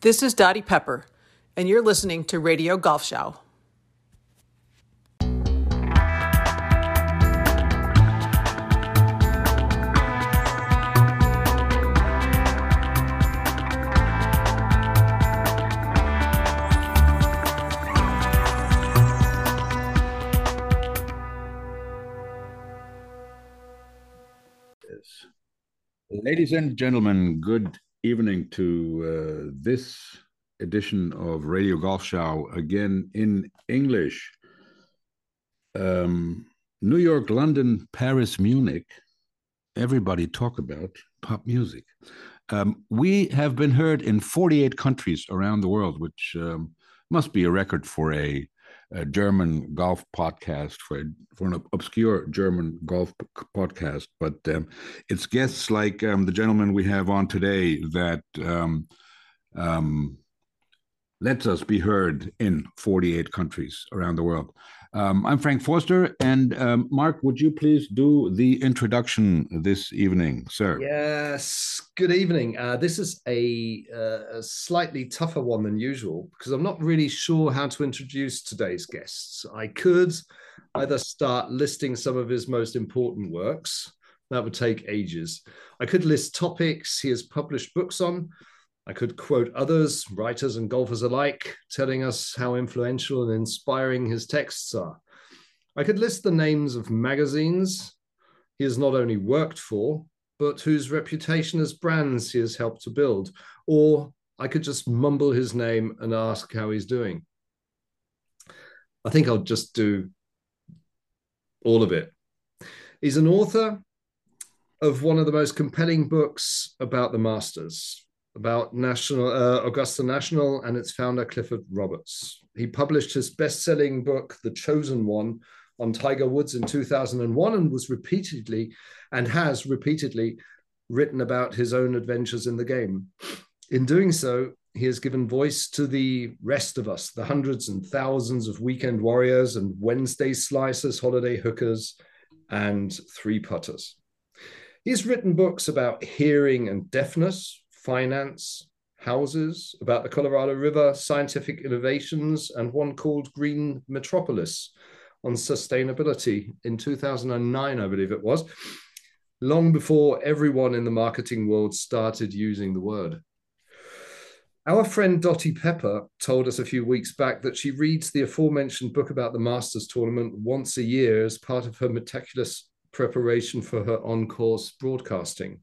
This is Dottie Pepper, and you're listening to Radio Golf Show. Ladies and gentlemen, good evening to uh, this edition of Radio Golf Show, again in English. Um, New York, London, Paris, Munich, everybody talk about pop music. Um, we have been heard in 48 countries around the world, which um, must be a record for a a German golf podcast for for an obscure German golf podcast, but um, it's guests like um, the gentleman we have on today that um, um lets us be heard in 48 countries around the world. Um, I'm Frank Forster, and um, Mark, would you please do the introduction this evening, sir? Yes. Good evening. Uh, this is a, uh, a, slightly tougher one than usual because I'm not really sure how to introduce today's guests. I could either start listing some of his most important works. That would take ages. I could list topics he has published books on. I could quote others, writers and golfers alike, telling us how influential and inspiring his texts are. I could list the names of magazines he has not only worked for, but whose reputation as brands he has helped to build. Or I could just mumble his name and ask how he's doing. I think I'll just do all of it. He's an author of one of the most compelling books about the Masters, about National uh, Augusta National and its founder Clifford Roberts. He published his best-selling book, The Chosen One, on Tiger Woods in 2001 and was repeatedly and has repeatedly written about his own adventures in the game. In doing so, he has given voice to the rest of us, the hundreds and thousands of weekend warriors and Wednesday slicers, holiday hookers, and three putters. He's written books about hearing and deafness, finance, houses, about the Colorado River, scientific innovations, and one called Green Metropolis on sustainability in 2009, I believe it was, long before everyone in the marketing world started using the word. Our friend Dottie Pepper told us a few weeks back that she reads the aforementioned book about the Masters tournament once a year as part of her meticulous preparation for her on course broadcasting.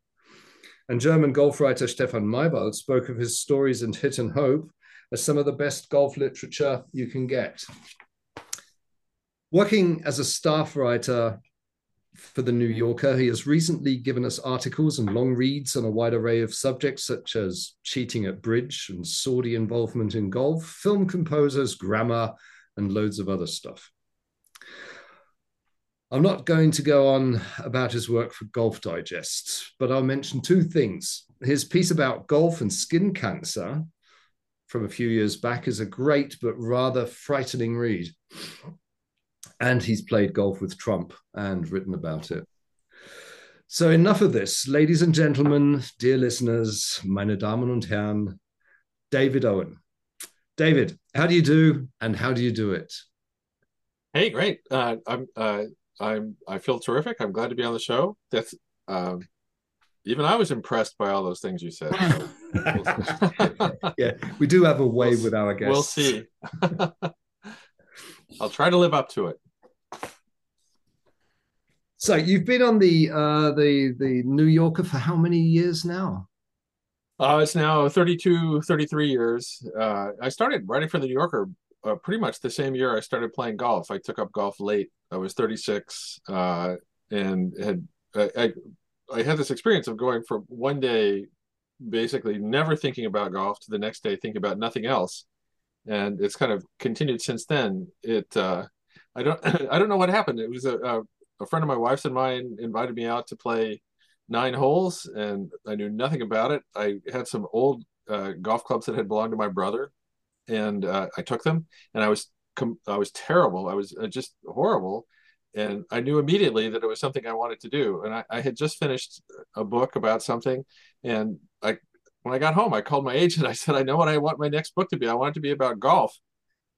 And German golf writer Stefan Maybald spoke of his stories in Hit and Hope as some of the best golf literature you can get. Working as a staff writer for the New Yorker, he has recently given us articles and long reads on a wide array of subjects such as cheating at bridge and Saudi involvement in golf, film composers, grammar, and loads of other stuff. I'm not going to go on about his work for Golf Digest, but I'll mention two things. His piece about golf and skin cancer from a few years back is a great but rather frightening read. And he's played golf with Trump and written about it. So, enough of this. Ladies and gentlemen, dear listeners, meine Damen und Herren, David Owen. David, how do you do and how do you do it? Hey, great. Uh, I'm uh, I'm I feel terrific. I'm glad to be on the show. That's um, even I was impressed by all those things you said. yeah, we do have a way we'll, with our guests. We'll see. I'll try to live up to it. So you've been on the uh, the the New Yorker for how many years now? Uh, it's now 32, 33 years. Uh, I started writing for the New Yorker uh, pretty much the same year I started playing golf. I took up golf late. I was 36 uh, and had I, I had this experience of going from one day basically never thinking about golf to the next day thinking about nothing else, and it's kind of continued since then. It uh, I don't I don't know what happened. It was a, a a friend of my wife's and mine invited me out to play nine holes, and I knew nothing about it. I had some old uh, golf clubs that had belonged to my brother, and uh, I took them, and I was com- I was terrible. I was uh, just horrible, and I knew immediately that it was something I wanted to do. And I, I had just finished a book about something, and I when I got home, I called my agent. I said, I know what I want my next book to be. I want it to be about golf.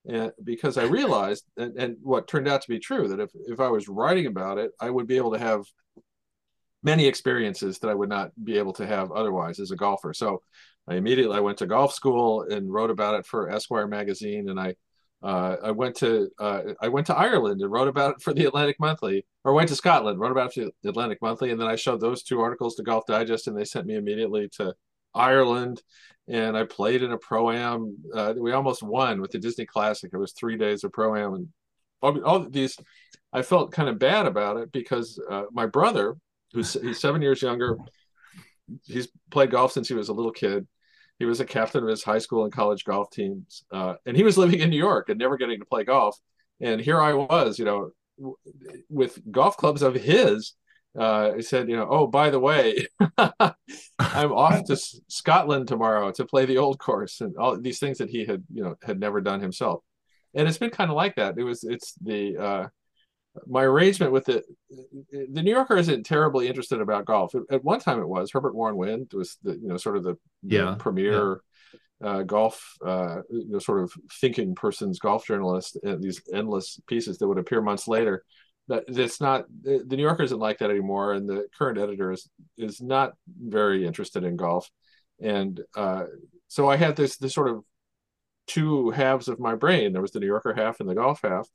And because I realized, and, and what turned out to be true, that if, if I was writing about it, I would be able to have many experiences that I would not be able to have otherwise as a golfer. So I immediately I went to golf school and wrote about it for Esquire magazine, and I uh, I went to uh, I went to Ireland and wrote about it for the Atlantic Monthly, or went to Scotland, wrote about it for the Atlantic Monthly, and then I showed those two articles to Golf Digest, and they sent me immediately to Ireland, and I played in a pro am. Uh, we almost won with the Disney Classic. It was three days of pro am, and all, all these. I felt kind of bad about it because uh, my brother, who's he's seven years younger, he's played golf since he was a little kid he was a captain of his high school and college golf teams, uh, and he was living in New York and never getting to play golf. And here I was, you know, w- with golf clubs of his. Uh, he said, you know, oh, by the way, I'm off to S- Scotland tomorrow to play the old course and all these things that he had, you know, had never done himself. And it's been kind of like that. It was, it's the, uh, my arrangement with it, the New Yorker isn't terribly interested about golf. At one time, it was Herbert Warren Wind was the you know sort of the, yeah, premier yeah. Uh, golf uh, you know sort of thinking person's golf journalist. And these endless pieces that would appear months later. That it's not the New Yorker isn't like that anymore, and the current editor is is not very interested in golf, and uh, so I had this this sort of two halves of my brain. There was the New Yorker half and the golf half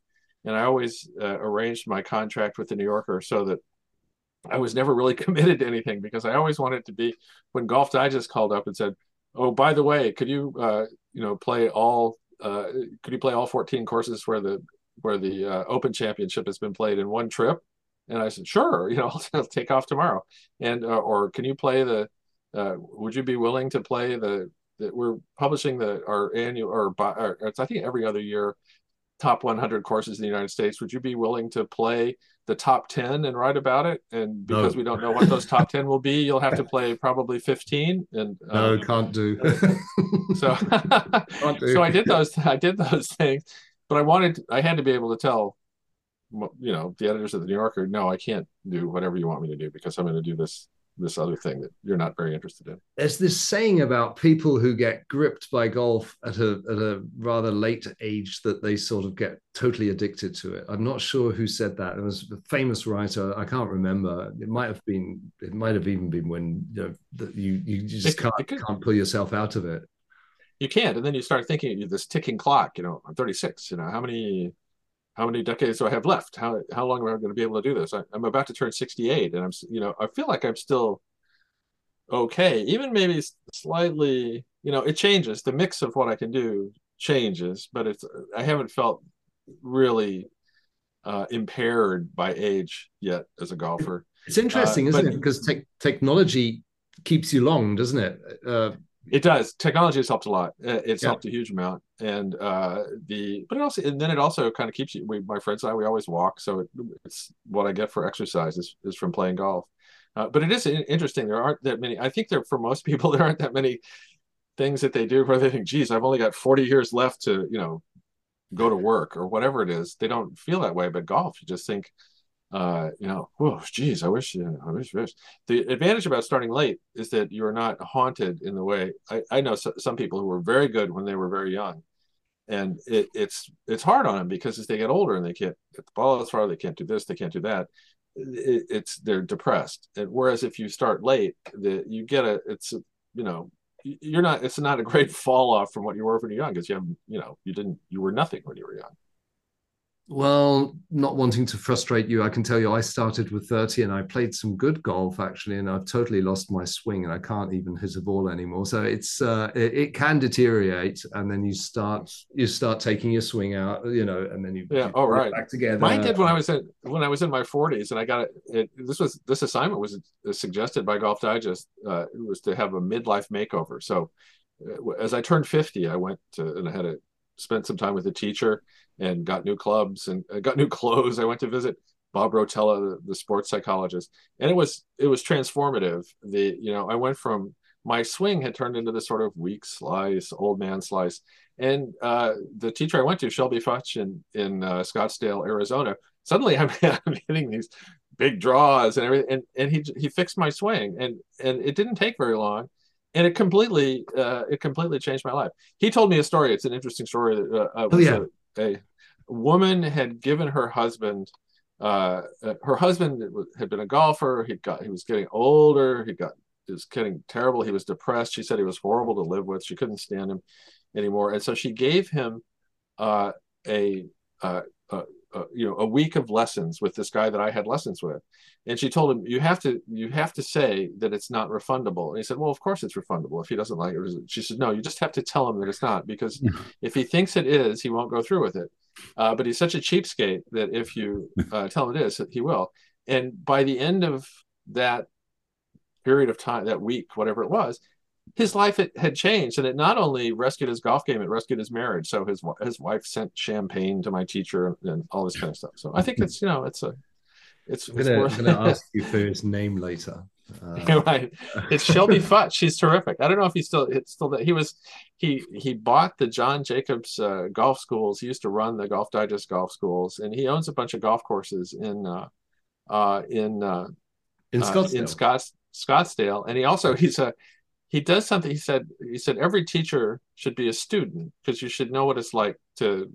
and I always uh, arranged my contract with the New Yorker so that I was never really committed to anything because I always wanted to be when Golf Digest called up and said, "Oh, by the way, could you uh, you know play all uh, could you play all 14 courses where the where the uh, Open Championship has been played in one trip?" And I said, "Sure, you know, I'll, I'll take off tomorrow." And uh, or can you play the uh, would you be willing to play the that we're publishing the our annual or, or it's I think every other year top 100 courses in the United States. Would you be willing to play the top 10 and write about it? And because no. we don't know what those top 10 will be, you'll have to play probably 15. And no, um, can't do. so, can't do. so I did those. I did those things, but I wanted. I had to be able to tell, you know, the editors of the New Yorker, no, I can't do whatever you want me to do because I'm going to do this this other thing that you're not very interested in. There's this saying about people who get gripped by golf at a at a rather late age that they sort of get totally addicted to it. I'm not sure who said that. It was a famous writer. I can't remember. It might have been. It might have even been when you know that you you just can't can't pull yourself out of it. You can't, and then you start thinking this ticking clock. You know, I'm 36. You know, how many how many decades do I have left? How how long am I going to be able to do this? I, am about to turn 68, and I'm you know I feel like I'm still okay, even maybe slightly. You know, it changes. The mix of what I can do changes, but it's I haven't felt really uh, impaired by age yet as a golfer. It's interesting, uh, isn't but, it? Because te- technology keeps you long, doesn't it? Uh, it does. Technology has helped a lot. It's yeah. helped a huge amount, and uh, the but it also and then it also kind of keeps you. We, my friends and I, we always walk, so it, it's what I get for exercise is, is from playing golf. Uh, but it is interesting. There aren't that many. I think there for most people there aren't that many things that they do where they think, "Geez, I've only got forty years left to you know go to work or whatever it is." They don't feel that way. But golf, you just think uh, you know, whoa, geez, I wish, you know, I wish, wish. The advantage about starting late is that you're not haunted in the way I, I know so, some people who were very good when they were very young, and it, it's it's hard on them because as they get older and they can't get the ball as far, they can't do this, they can't do that. It, it's they're depressed. And whereas if you start late, the you get a it's you know you're not it's not a great fall off from what you were when you're young because you have you know you didn't you were nothing when you were young. Well, not wanting to frustrate you, I can tell you I started with 30 and I played some good golf actually, and I've totally lost my swing and I can't even hit a ball anymore. So it's uh, it, it, can deteriorate, and then you start you start taking your swing out, you know, and then you yeah, all right, back together. Mine did when I was in when I was in my 40s, and I got it. it this was this assignment was suggested by Golf Digest. Uh, it was to have a midlife makeover. So uh, as I turned 50, I went to and I had to spend some time with a teacher and got new clubs and uh, got new clothes. I went to visit Bob Rotella, the, the sports psychologist, and it was it was transformative. The you know I went from my swing had turned into this sort of weak slice, old man slice. And uh, the teacher I went to, Shelby Futch in in uh, Scottsdale, Arizona, suddenly I'm, I'm, hitting these big draws and everything, and, and he he fixed my swing, and and it didn't take very long, and it completely uh, it completely changed my life. He told me a story. It's an interesting story. Uh, oh yeah, a, a, woman had given her husband. Uh, uh, her husband had been a golfer. He got he was getting older. He got he was getting terrible. He was depressed. She said he was horrible to live with. She couldn't stand him anymore, and so she gave him uh, a, uh, you know a week of lessons with this guy that I had lessons with, and she told him you have to you have to say that it's not refundable. And he said, well, of course it's refundable if he doesn't like it. She said, no, you just have to tell him that it's not because if he thinks it is, he won't go through with it. Uh, but he's such a cheapskate that if you uh, tell him it is, he will. And by the end of that period of time, that week, whatever it was, his life had changed and it not only rescued his golf game it rescued his marriage. So his his wife sent champagne to my teacher and all this kind of stuff. So i think it's you know it's a it's, i'm gonna, it's gonna ask you for his name later. Uh, right. It's shelby futch she's terrific. I don't know if he's still it's still that he was he he bought the john jacobs uh, golf schools. He used to run the golf digest golf schools and he owns a bunch of golf courses in uh uh in uh in uh, scottsdale. In Scotts, scottsdale. And he also he's a he does something. He said he said every teacher should be a student because you should know what it's like to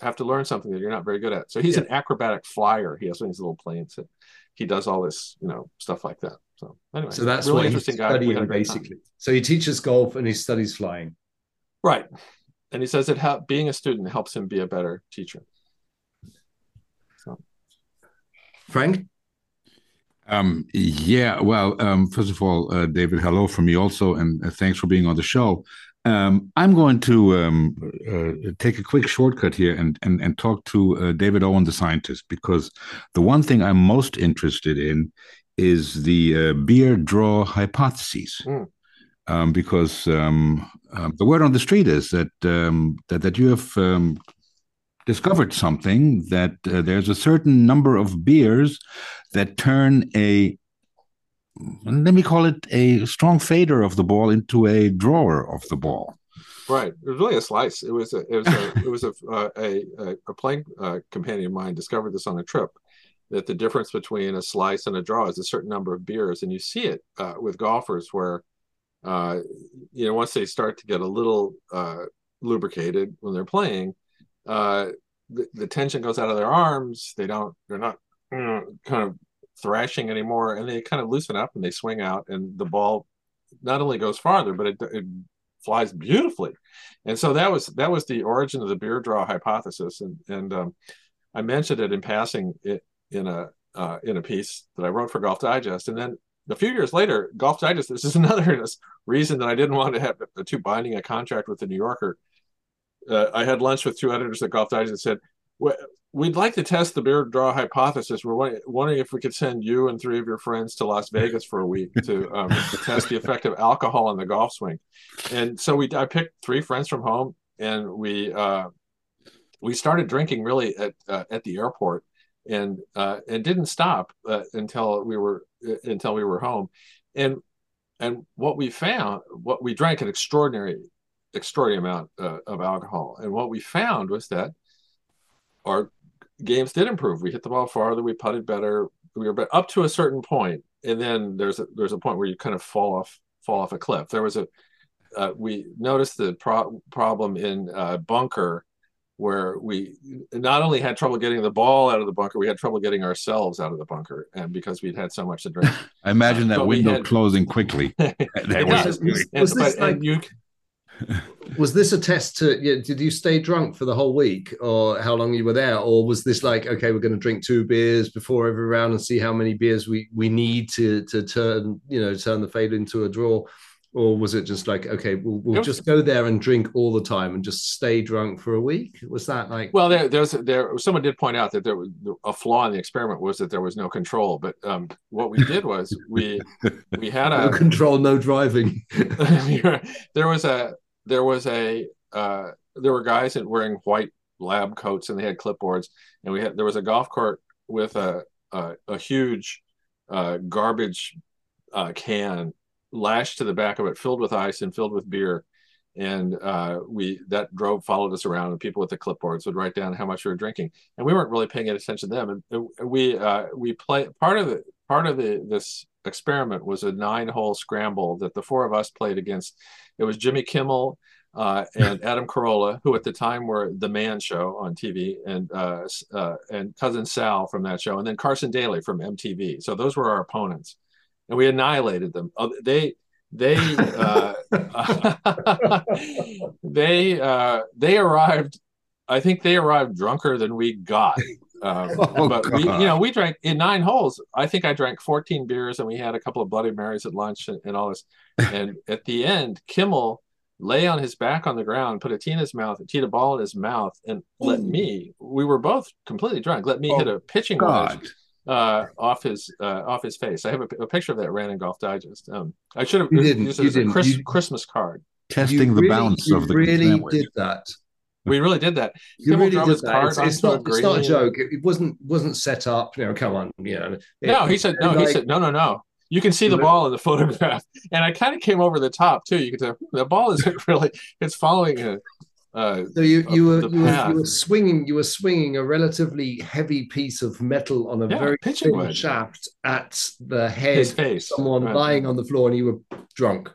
have to learn something that you're not very good at. So he's yeah. an acrobatic flyer. He has one of these little planes. That he does all this, you know, stuff like that. So anyway, so that's really interesting guy. basically. So he teaches golf and he studies flying. Right, and he says that being a student helps him be a better teacher. So. Frank, um, yeah, well, um, first of all, uh, David, hello from me also, and uh, thanks for being on the show. Um, I'm going to um, uh, take a quick shortcut here and and, and talk to uh, David Owen, the scientist, because the one thing I'm most interested in is the uh, beer draw hypothesis. Mm. Um, because um, the word on the street is that that that you have discovered something that uh, there's a certain number of beers that turn a let me call it a strong fader of the ball into a drawer of the ball. Right. It was really a slice. It was a it was a it was a uh, a, a, playing uh, companion of mine discovered this on a trip that the difference between a slice and a draw is a certain number of beers, and you see it uh, with golfers where uh, you know once they start to get a little uh, lubricated when they're playing, uh, the, the, tension goes out of their arms. They don't, they're not know, kind of thrashing anymore, and they kind of loosen up and they swing out, and the ball not only goes farther, but it, it flies beautifully. And so that was that was the origin of the beer draw hypothesis, and and um, I mentioned it in passing it in a uh, in a piece that I wrote for Golf Digest, and then a few years later, Golf Digest. This is another reason that I didn't want to have too binding a contract with the New Yorker uh, I had lunch with two editors at Golf Digest and said, "We'd like to test the beer draw hypothesis. We're wondering if we could send you and three of your friends to Las Vegas for a week to, um, to test the effect of alcohol on the golf swing." And so we, I picked three friends from home, and we uh, we started drinking really at uh, at the airport, and uh, and didn't stop uh, until we were uh, until we were home, and and what we found, what we drank an extraordinary extraordinary amount uh, of alcohol. And what we found was that our games did improve. We hit the ball farther, we putted better, we were up to a certain point, and then there's a there's a point where you kind of fall off fall off a cliff. There was a uh, we noticed the pro- problem in uh, bunker where we not only had trouble getting the ball out of the bunker, we had trouble getting ourselves out of the bunker, and because we'd had so much to drink. I imagine that window had, closing quickly. was, was, was, this like, you, was this a test to yeah, did you stay drunk for the whole week or how long you were there? Or was this like okay we're going to drink two beers before every round and see how many beers we we need to to turn you know turn the fade into a draw? Or was it just like okay we'll, we'll just go there and drink all the time and just stay drunk for a week? Was that like well there there's there someone did point out that there was a flaw in the experiment was that there was no control but um, what we did was we we had a no control no driving. There was a there was a uh, there were guys that wearing white lab coats and they had clipboards, and we had there was a golf cart with a a, a huge uh, garbage uh, can lashed to the back of it, filled with ice and filled with beer. And uh, we that drove followed us around, and people with the clipboards would write down how much we were drinking, and we weren't really paying any attention to them. And, we uh, we play part of the part of the this experiment was a nine hole scramble that the four of us played against. It was Jimmy Kimmel uh, and Adam Carolla, who at the time were the Man Show on TV, and uh, uh, and cousin Sal from that show, and then Carson Daly from MTV. So those were our opponents, and we annihilated them. Oh, they they uh, they uh, they arrived. I think they arrived drunker than we got. Um, oh, but we, you know, we drank in nine holes. I think I drank 14 beers, and we had a couple of Bloody Marys at lunch and, and all this. And at the end, Kimmel lay on his back on the ground, put a tee in his mouth, a teed a ball in his mouth, and let me. We were both completely drunk. Let me oh, hit a pitching God. wedge uh, off his uh, off his face. I have a, a, picture of that ran in Golf Digest. Um, I should have used it as a Chris, Chris, Christmas card. Testing the really, bounce of the really sandwich. did that. We really did that. You really did that. It's, it's not, it's not a joke. It, wasn't wasn't set up. You know, come on. You know. It, no, he said no. Like, he said no, no, no. You can see the ball in the photograph, and I kind of came over the top too. You can tell the ball isn't really. It's following a. Uh, so you you were, you were, you were swinging you were swinging a relatively heavy piece of metal on a yeah, very thin shaft at the head His face. someone right. lying on the floor and you were drunk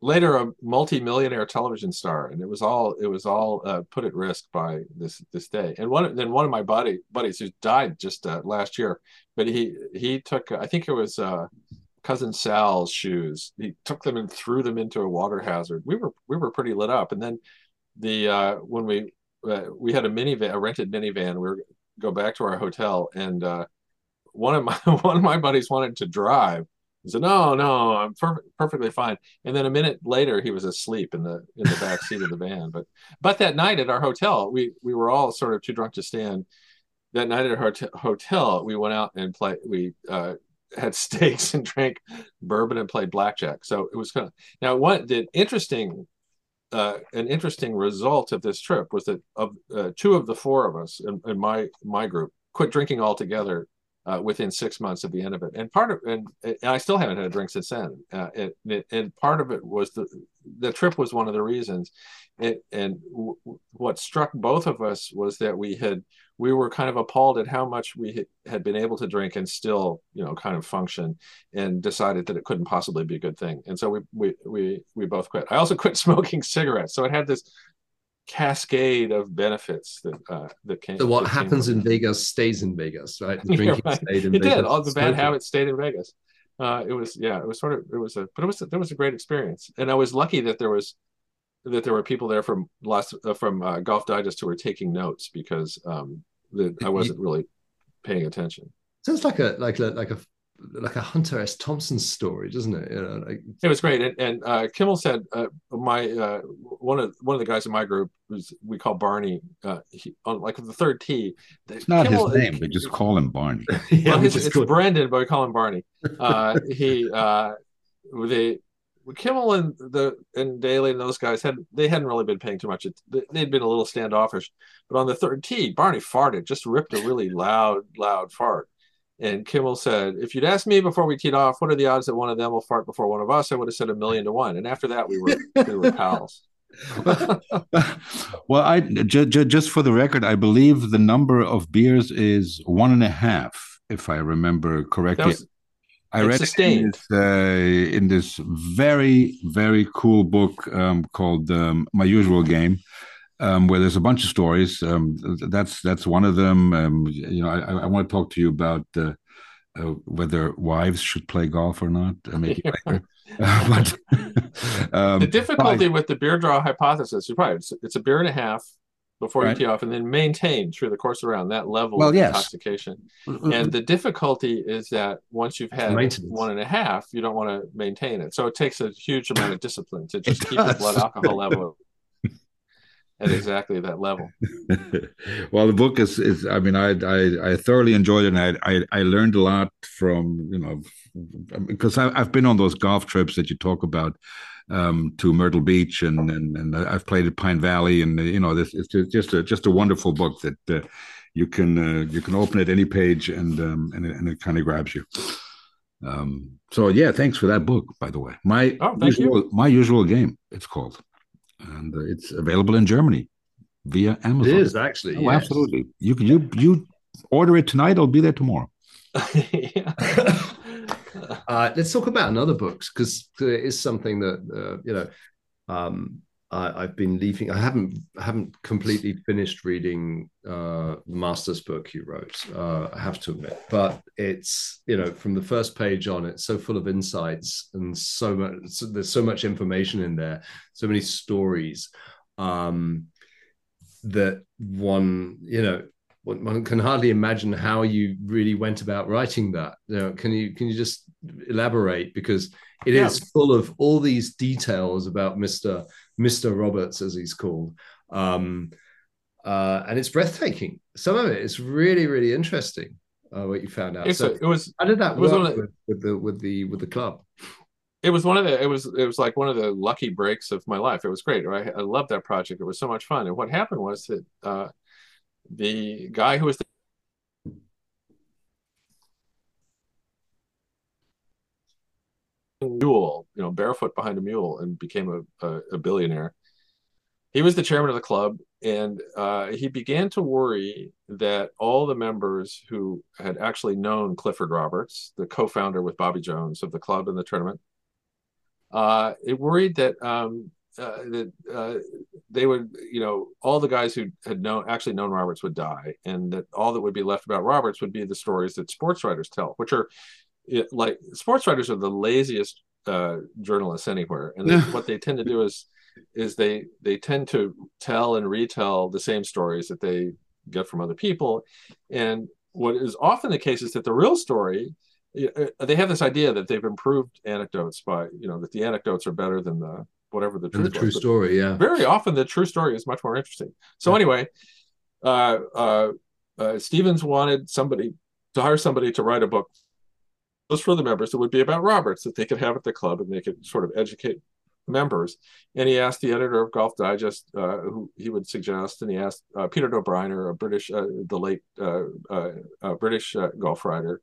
later a multi-millionaire television star and it was all it was all uh, put at risk by this this day. And one then one of my buddy buddies who died just uh, last year but he he took i think it was uh, cousin sal's shoes. He took them and threw them into a water hazard. We were we were pretty lit up. And then the uh, when we uh, we had a minivan a rented minivan we were go back to our hotel and uh, one of my one of my buddies wanted to drive he said, "No, no, I'm per- perfectly fine." And then a minute later, he was asleep in the in the back seat of the van. But but that night at our hotel, we we were all sort of too drunk to stand. That night at our t- hotel, we went out and play. We uh, had steaks and drank bourbon and played blackjack. So it was kind of now what the interesting uh, an interesting result of this trip was that of uh, two of the four of us in, in my my group quit drinking altogether uh, within six months of the end of it. And part of and, and I still haven't had a drink since then. Uh, it, it, and part of it was the the trip was one of the reasons. It, and w- what struck both of us was that we had we were kind of appalled at how much we had been able to drink and still you know kind of function and decided that it couldn't possibly be a good thing and so we we we, we both quit i also quit smoking cigarettes so it had this cascade of benefits that uh, that came. So what happens in Vegas stays in Vegas, right? The drinking right. stayed in it Vegas. did. All the bad habits stayed in Vegas. Uh, it was yeah, it was sort of it was a but it was there was a great experience, and I was lucky that there was that there were people there from last uh, from uh, Golf Digest who were taking notes because um, the, I wasn't really paying attention. Sounds like a like a like a like a Hunter S. Thompson story, doesn't it? You know, like... It was great, and, and uh, Kimmel said uh, my uh, one of one of the guys in my group was we call Barney uh, he, on like the third tee. It's not Kimmel, his name, but just call him Barney. yeah, well, his, it's cool. Brendan, but we call him Barney. Uh, he uh, the Kimmel and the and Daly and those guys had they hadn't really been paying too much. They'd been a little standoffish, but on the third tee, Barney farted, just ripped a really loud, loud fart and Kimmel said, if you'd asked me before we teed off, what are the odds that one of them will fart before one of us? I would have said a million to one. And after that, we were we were pals. well, I j- j- just for the record, I believe the number of beers is one and a half, if I remember correctly. Was, I read it in this, uh, in this, very very cool book um, called um, My Usual Game um, where there's a bunch of stories. Um, that's that's one of them. Um, you know, I, I, want to talk to you about uh, uh, whether wives should play golf or not. Uh, maybe later. but um, the difficulty with the beer draw hypothesis is probably it's, it's a beer and a half before right. you tee off, and then maintain through the course around that level well, of yes. intoxication. Mm-hmm. And the difficulty is that once you've had one and a half, you don't want to maintain it. So it takes a huge amount of discipline to just keep the blood alcohol level at exactly that level. well, the book is is I mean I I, I thoroughly enjoyed it and I, I, I learned a lot from you know because I, have been on those golf trips that you talk about um, to Myrtle Beach and, and and I've played at Pine Valley and you know this it's just a just a wonderful book that uh, you can uh, you can open at any page and um, and it, and it kind of grabs you. Um, so yeah, thanks for that book, by the way. My oh, usual, you. my usual game, it's called and uh, it's available in Germany via Amazon. It is actually. Oh, yes. Absolutely. You you you order it tonight. It'll be there tomorrow. uh, let's talk about another books because it is something that uh, you know um, I, have been leaving. I haven't haven't completely finished reading uh, the master's book you wrote. Uh, I have to admit, but it's you know from the first page on, it's so full of insights and so much. So there's so much information in there, so many stories um, that one you know one can hardly imagine how you really went about writing that. You know, can you can you just elaborate because it yeah. is full of all these details about Mister Mister Roberts as he's called, um, uh, and it's breathtaking. Some of it is really really interesting. Uh, what you found out. So a, it was. How did that work the, with, with the with the with the club? it was one of the it was it was like one of the lucky breaks of my life it was great right i loved that project it was so much fun and what happened was that uh, the guy who was the mule, you know, barefoot behind a mule and became a, a, a billionaire. He was the chairman of the club, and uh, he began to worry that all the members who had actually known Clifford Roberts, the co-founder with Bobby Jones of the club and the tournament, uh, it worried that um, uh, that uh, they would, you know, all the guys who had known actually known Roberts would die, and that all that would be left about Roberts would be the stories that sports writers tell, which are like sports writers are the laziest uh, journalists anywhere, and they, what they tend to do is is they they tend to tell and retell the same stories that they get from other people, and what is often the case is that the real story uh, they have this idea that they've improved anecdotes by you know that the anecdotes are better than the whatever the the true story. Yeah. Very often the true story is much more interesting. So yeah. anyway, uh, uh, uh, Stephens wanted somebody to hire somebody to write a book for the members that would be about Roberts that they could have at the club and they could sort of educate members. And he asked the editor of Golf Digest uh, who he would suggest, and he asked uh, Peter Dobereiner, a British, uh, the late uh, uh, British uh, golf writer,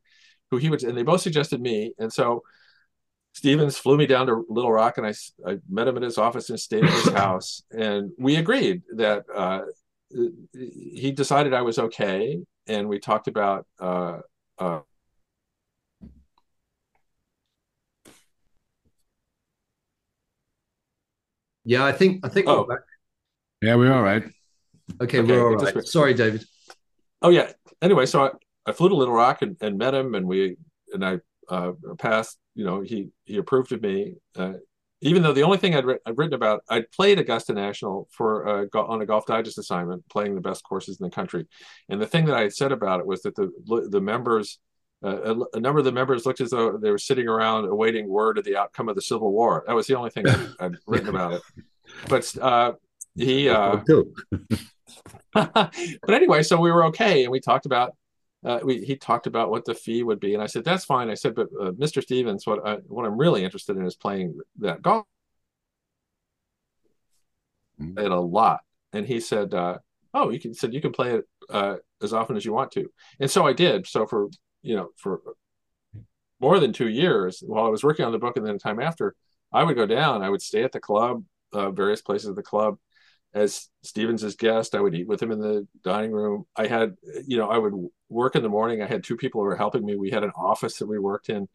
who he would, and they both suggested me. And so Stephens flew me down to Little Rock, and I, I met him at his office and stayed at his house. And we agreed that uh, he decided I was okay, and we talked about. Uh, uh, yeah, I think I think oh. we're back. Yeah, we're all right. Okay, okay we're all right. Sorry, David. Oh yeah. Anyway, so I, I flew to Little Rock and, and met him, and we and I uh, passed you know, he he approved of me. Uh, even though the only thing I'd, I'd, written about, I'd played Augusta National for uh, on a Golf Digest assignment, playing the best courses in the country. And the thing that I had said about it was that the the members, uh, a, a, number of the members looked as though they were sitting around awaiting word of the outcome of the Civil War. That was the only thing I'd, I'd written about it. But uh, he, uh, but anyway, so we were okay, and we talked about uh, we, he talked about what the fee would be, and I said that's fine. I said, but uh, Mr. Stephens, what I, what I'm really interested in is playing that golf mm-hmm. it a lot. And he said, uh, "Oh, you can." Said you can play it uh, as often as you want to, and so I did. So for you know for more than two years, while I was working on the book, and then time after, I would go down. I would stay at the club, uh, various places of the club, as Stephens's guest. I would eat with him in the dining room. I had, you know, I would work in the morning. I had two people who were helping me. We had an office that we worked in,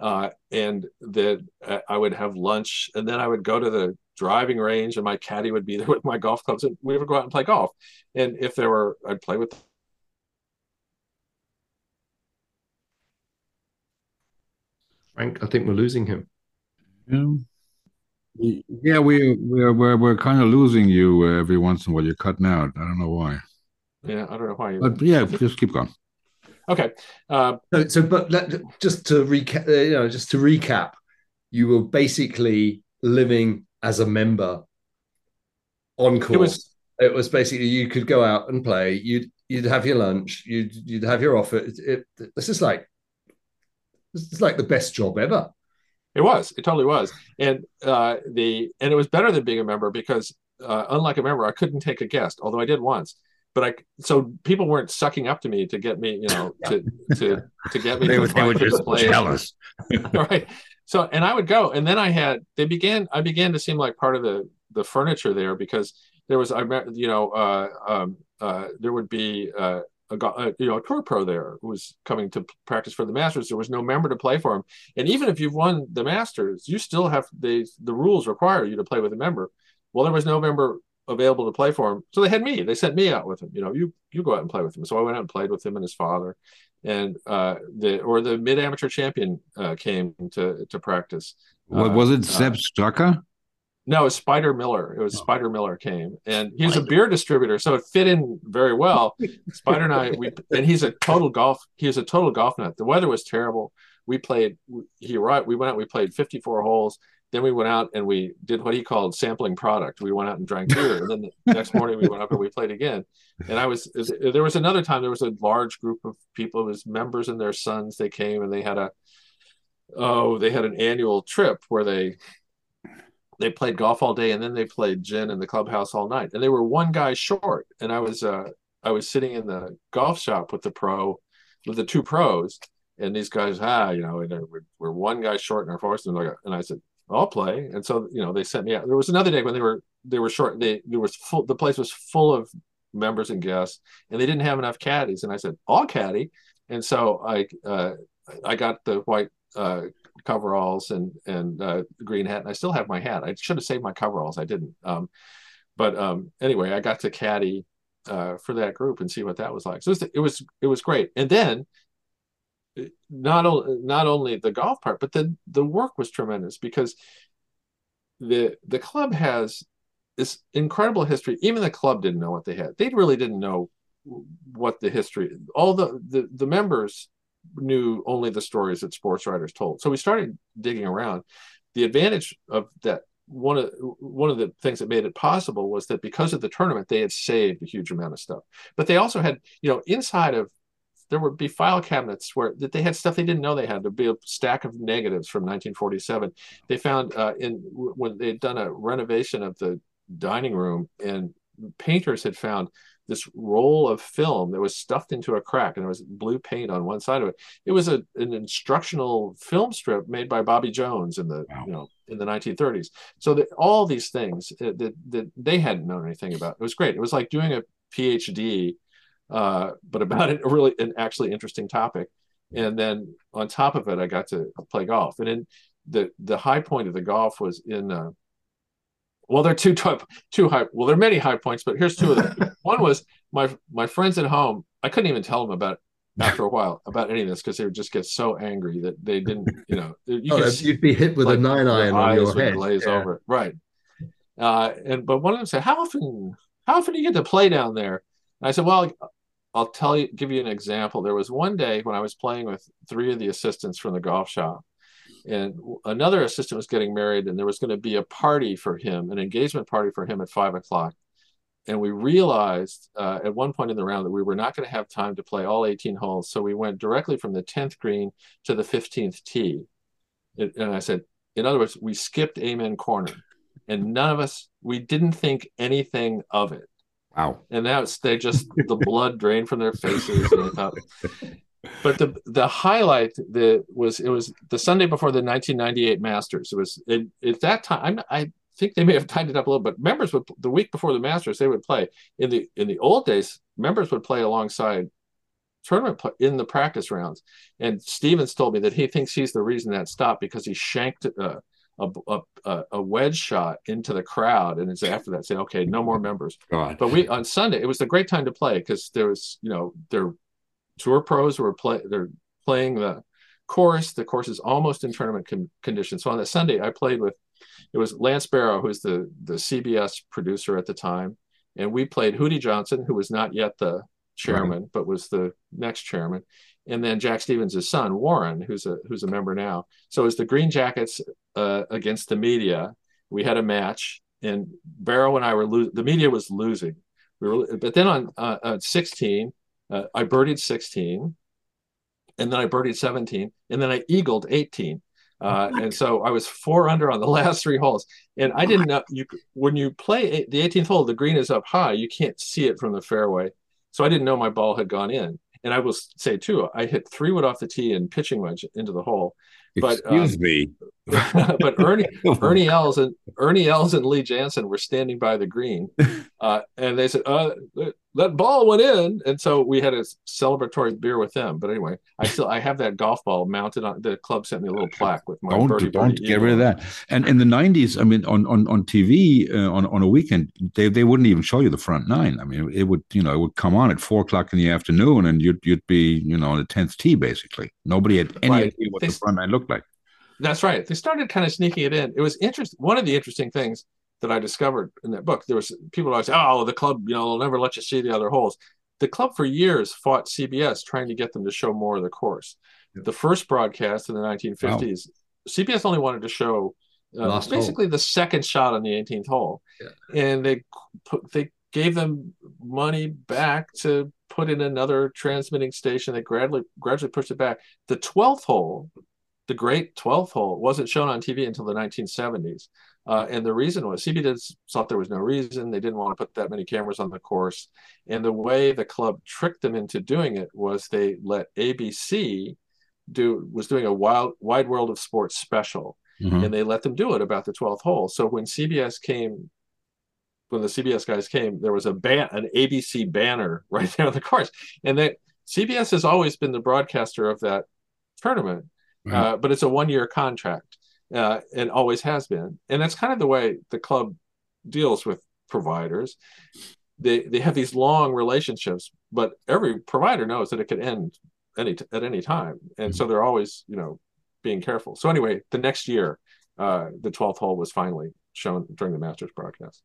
uh, and that uh, I would have lunch, and then I would go to the driving range, and my caddy would be there with my golf clubs, and we would go out and play golf. And if there were, I'd play with. Frank, I think we're losing him. Yeah. Yeah, we we're we're, we're kind of losing you uh, every once in a while. You're cutting out. I don't know why. Yeah, I don't know why. But yeah, just keep going. Okay. Uh, so, so, but let, just to recap, uh, you know, just to recap, you were basically living as a member on course. It was, it was basically you could go out and play. You'd you'd have your lunch. You'd you'd have your offer. It, it, this is like this is like the best job ever. It was. It totally was. And uh, the and it was better than being a member because uh, unlike a member, I couldn't take a guest, although I did once. But I so people weren't sucking up to me to get me, you know, to to to get me. they, to they were just jealous, right? So and I would go, and then I had they began. I began to seem like part of the the furniture there because there was I met you know uh, um, uh, there would be uh, a, a, you know a tour pro there who was coming to practice for the Masters. There was no member to play for him, and even if you've won the Masters, you still have the the rules require you to play with a member. Well, there was no member available to play for him, so they had me. They sent me out with him. You know, you you go out and play with him. So I went out and played with him and his father, and uh, the or the mid amateur champion uh, came to to practice. What was it, Sepp Straka? No, it was Spider Miller. It was oh. Spider Miller came, and he's a beer distributor, so it fit in very well. Spider and I, we, and he's a total golf. He was a total golf nut. The weather was terrible. We played. He right. We went out. We played fifty four holes. Then we went out and we did what he called sampling product. We went out and drank beer, and then the next morning we went up and we played again. And I was there was another time there was a large group of people. It was members and their sons. They came and they had a oh they had an annual trip where they they played golf all day and then they played gin in the clubhouse all night. And they were one guy short. And i was uh i was sitting in the golf shop with the pro with the two pros. And these guys ah you know we're, we're one guy short in our force and, like, and i said i'll play. And so you know they sent me out. There was another day when they were they were short. They there was full the place was full of members and guests and they didn't have enough caddies. And i said i'll caddy. And so i uh i got the white uh coveralls and and uh, green hat, and I still have my hat. I should have saved my coveralls. I didn't. Um, but um, anyway, I got to caddy uh, for that group and see what that was like. So it was it was, it was great. And then not only not only the golf part, but then the work was tremendous because the the club has this incredible history. Even the club didn't know what they had. They really didn't know what the history. All the the, the members knew only the stories that sports writers told. So we started digging around. The advantage of that one of one of the things that made it possible was that because of the tournament they had saved a huge amount of stuff. But they also had, you know, inside of there would be file cabinets where that they had stuff they didn't know they had. There'd be a stack of negatives from 1947. They found uh, in when they'd done a renovation of the dining room, and painters had found this roll of film that was stuffed into a crack and there was blue paint on one side of it. It was a, an instructional film strip made by Bobby Jones in the wow. you know in the 1930s. So that all these things uh, that, that they hadn't known anything about. It was great. It was like doing a PhD, uh, but about it, a really an actually interesting topic. And then on top of it, I got to play golf. And in the the high point of the golf was in uh, well, there are two two high. Well, there are many high points, but here's two of them. One was my my friends at home. I couldn't even tell them about after a while about any of this because they would just get so angry that they didn't. You know, you oh, you'd be hit with like, a nine iron on your head. Glaze yeah. over, right? Uh, and but one of them said, "How often? How often do you get to play down there?" And I said, "Well, I'll tell you, give you an example. There was one day when I was playing with three of the assistants from the golf shop, and another assistant was getting married and there was going to be a party for him an engagement party for him at five o'clock. And we realized uh, at one point in the round that we were not going to have time to play all 18 holes so we went directly from the 10th green to the 15th tee. And i said in other words we skipped amen corner and none of us we didn't think anything of it. Wow. And that's they just the blood drained from their faces and thought but the the highlight the was it was the Sunday before the 1998 Masters. It was it, at that time. i I think they may have timed it up a little, but members would the week before the Masters they would play in the in the old days. Members would play alongside tournament play, in the practice rounds. And Stephens told me that he thinks he's the reason that stopped because he shanked. Uh, a, a, a, wedge shot into the crowd and it's after that saying okay no more members God. but we on sunday it was a great time to play because there was you know there tour pros were play they're playing the course. The course is almost in tournament con- condition. So on that Sunday, I played with it was Lance Barrow, who's the the CBS producer at the time, and we played Hootie Johnson, who was not yet the chairman, right. but was the next chairman, and then Jack Stephens' son Warren, who's a who's a member now. So it was the Green Jackets uh, against the media. We had a match, and Barrow and I were lo- the media was losing. We were, but then on uh, on 16, uh, I birdied 16, and then I birdied 17, and then I eagled 18. Uh, oh and so I was four under on the last three holes, and I didn't know you when you play the 18th hole, the green is up high, you can't see it from the fairway. So I didn't know my ball had gone in. And I will say too, I hit three wood off the tee and pitching wedge into the hole. But excuse um, me, but Ernie Ernie Els and Ernie Els and Lee Janzen were standing by the green, uh, and they said, uh, "That ball went in," and so we had a celebratory beer with them. But anyway, I still I have that golf ball mounted on the club. Sent me a little plaque with my don't birdie, don't birdie get rid of that. And in the '90s, I mean, on on on TV uh, on on a weekend, they they wouldn't even show you the front nine. I mean, it would you know it would come on at four o'clock in the afternoon, and you'd you'd be you know on the tenth tee basically. Nobody had any Right. idea what They the front nine looked like. That's right. They started kind of sneaking it in. It was interesting. One of the interesting things that I discovered in that book, there was people always, oh, the club, you know, they'll never let you see the other holes. The club for years fought CBS trying to get them to show more of the course. Yeah. The first broadcast in the 1950s, CBS only wanted to show uh, Last hole. basically the second shot on the 18th hole, Yeah. and they put they gave them money back to put in another transmitting station. They gradually gradually pushed it back. The 12th hole the great 12th hole wasn't shown on TV until the 1970s. Uh, and the reason was CBS thought there was no reason. They didn't want to put that many cameras on the course. And the way the club tricked them into doing it was they let ABC do was doing a wild wide world of sports special Mhm. and they let them do it about the 12th hole. So when CBS came, when the CBS guys came, there was a ban, an ABC banner right there on the course, and that CBS has always been the broadcaster of that tournament, Right. uh, but it's a one-year contract, uh, and always has been, and that's kind of the way the club deals with providers. They they have these long relationships, but every provider knows that it could end any at any time, and so they're always you know being careful. So anyway, the next year, uh, the twelfth hole was finally shown during the Masters broadcast.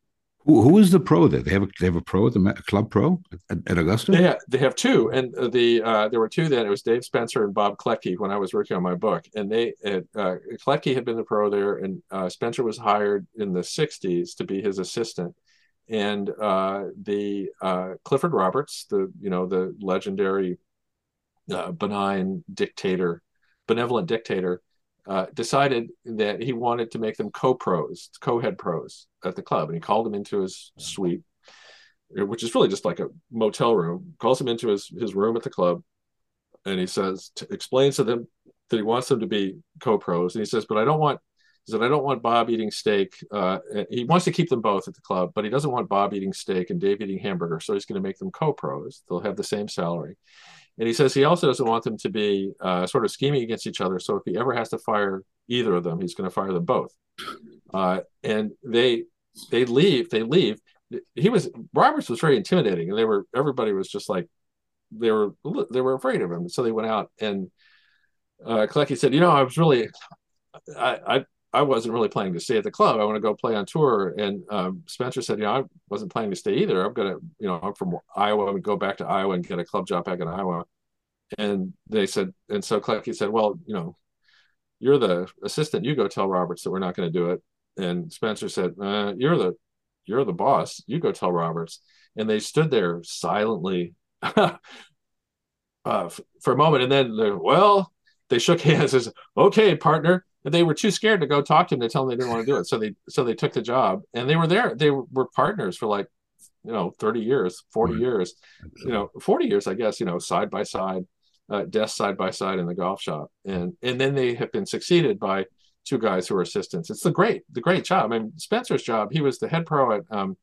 Who, who is the pro there? They have a they have a pro the club pro at, at Augusta. They have, they have two, and the uh, there were two then. It was Dave Spencer and Bob Kletcke when I was working on my book, and they had, uh, Kletcke had been the pro there, and uh, Spencer was hired in the '60s to be his assistant, and uh, the uh, Clifford Roberts, the you know the legendary uh, benign dictator, benevolent dictator, uh, decided that he wanted to make them co-pros, co-head pros at the club, and he called them into his suite, which is really just like a motel room. Calls them into his his room at the club, and he says to, explains to them that he wants them to be co-pros, and he says, "But I don't want." He said, "I don't want Bob eating steak." Uh, he wants to keep them both at the club, but he doesn't want Bob eating steak and Dave eating hamburger. So he's going to make them co-pros. They'll have the same salary. And he says he also doesn't want them to be uh, sort of scheming against each other. So if he ever has to fire either of them, he's going to fire them both. Uh, and they they leave. They leave. He was Roberts was very intimidating, and they were everybody was just like they were they were afraid of him. So they went out, and uh, said, "You know, I was really I, I I wasn't really planning to stay at the club. I want to go play on tour." And um, Spencer said, "You know, I wasn't planning to stay either. I'm gonna, you know, I'm from Iowa and go back to Iowa and get a club job back in Iowa." And they said, and so Kletcke said, "Well, you know, you're the assistant. You go tell Roberts that we're not going to do it." And Spencer said, uh, "You're the you're the boss. You go tell Roberts." And they stood there silently uh, for a moment, and then, well, they shook hands. As okay, partner. And they were too scared to go talk to him to tell him they didn't want to do it. So they so they took the job, and they were there. They were partners for like you know 30 years 40 Right. years you know 40 years i guess you know side by side uh, desk side by side in the golf shop and and then they have been succeeded by two guys who are assistants it's the great the great job i mean spencer's job he was the head pro at um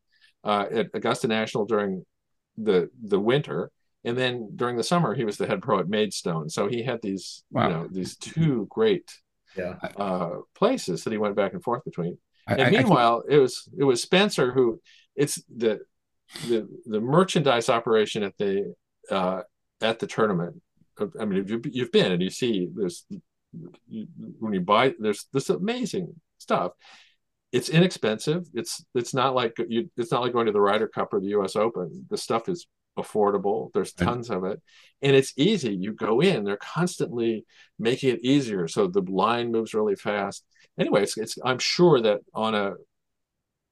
uh, at augusta national during the the winter and then during the summer he was the head pro at maidstone so he had these Wow. you know these two great Yeah. uh places that he went back and forth between I- and I- I keep- meanwhile, it was it was Spencer who it's the the the merchandise operation at the uh, at the tournament. I mean, you've you've been and you see there's you, when you buy there's this amazing stuff. It's inexpensive. It's it's not like you. It's not like going to the Ryder Cup or the U.S. Open. The stuff is affordable. There's tons of it, and it's easy. You go in. They're constantly making it easier, so the line moves really fast. Anyway, it's, it's I'm sure that on a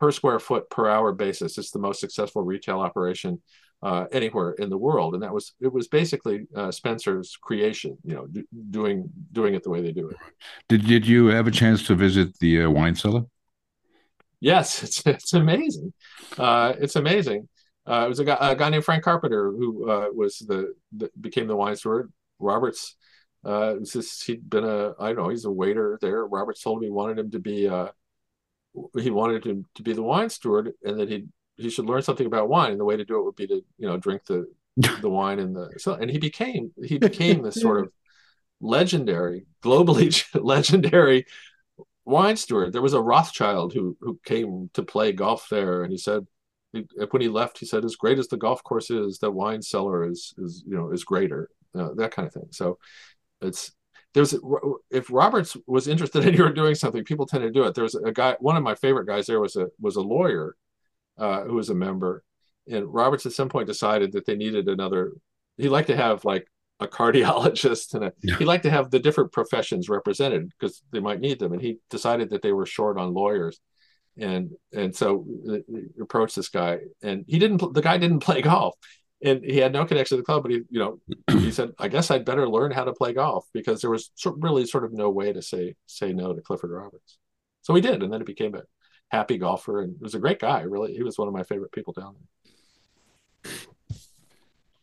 per square foot per hour basis, it's the most successful retail operation uh, anywhere in the world, and that was it was basically uh, Spencer's creation. You know, do, doing doing it the way they do it. Did did you have a chance to visit the uh, wine cellar? Yes, it's it's amazing. Uh, it's amazing. Uh, it was a guy, a guy named Frank Carpenter who uh, was the, the became the wine steward. Roberts Uh, just, he'd been a I don't know he's a waiter there. Roberts told me he wanted him to be uh, he wanted him to be the wine steward, and that he he should learn something about wine. And the way to do it would be to you know drink the the wine and the so and he became he became this sort of legendary, globally legendary wine steward. There was a Rothschild who who came to play golf there, and he said when he left, he said, "As great as the golf course is, that wine cellar is is you know is greater." Uh, that kind of thing. So it's there's if Roberts was interested in you were doing something, people tend to do it. There's a guy, one of my favorite guys there was a was a lawyer uh, who was a member, and Roberts at some point decided that they needed another. He liked to have like a cardiologist and a, yeah. he liked to have the different professions represented because they might need them and he decided that they were short on lawyers and and so uh, uh, approached this guy and he didn't the guy didn't play golf and he had no connection to the club but he you know he said i guess i'd better learn how to play golf because there was really sort of no way to say say no to clifford roberts. So he did and then he became a happy golfer and was a great guy really. He was one of my favorite people down there.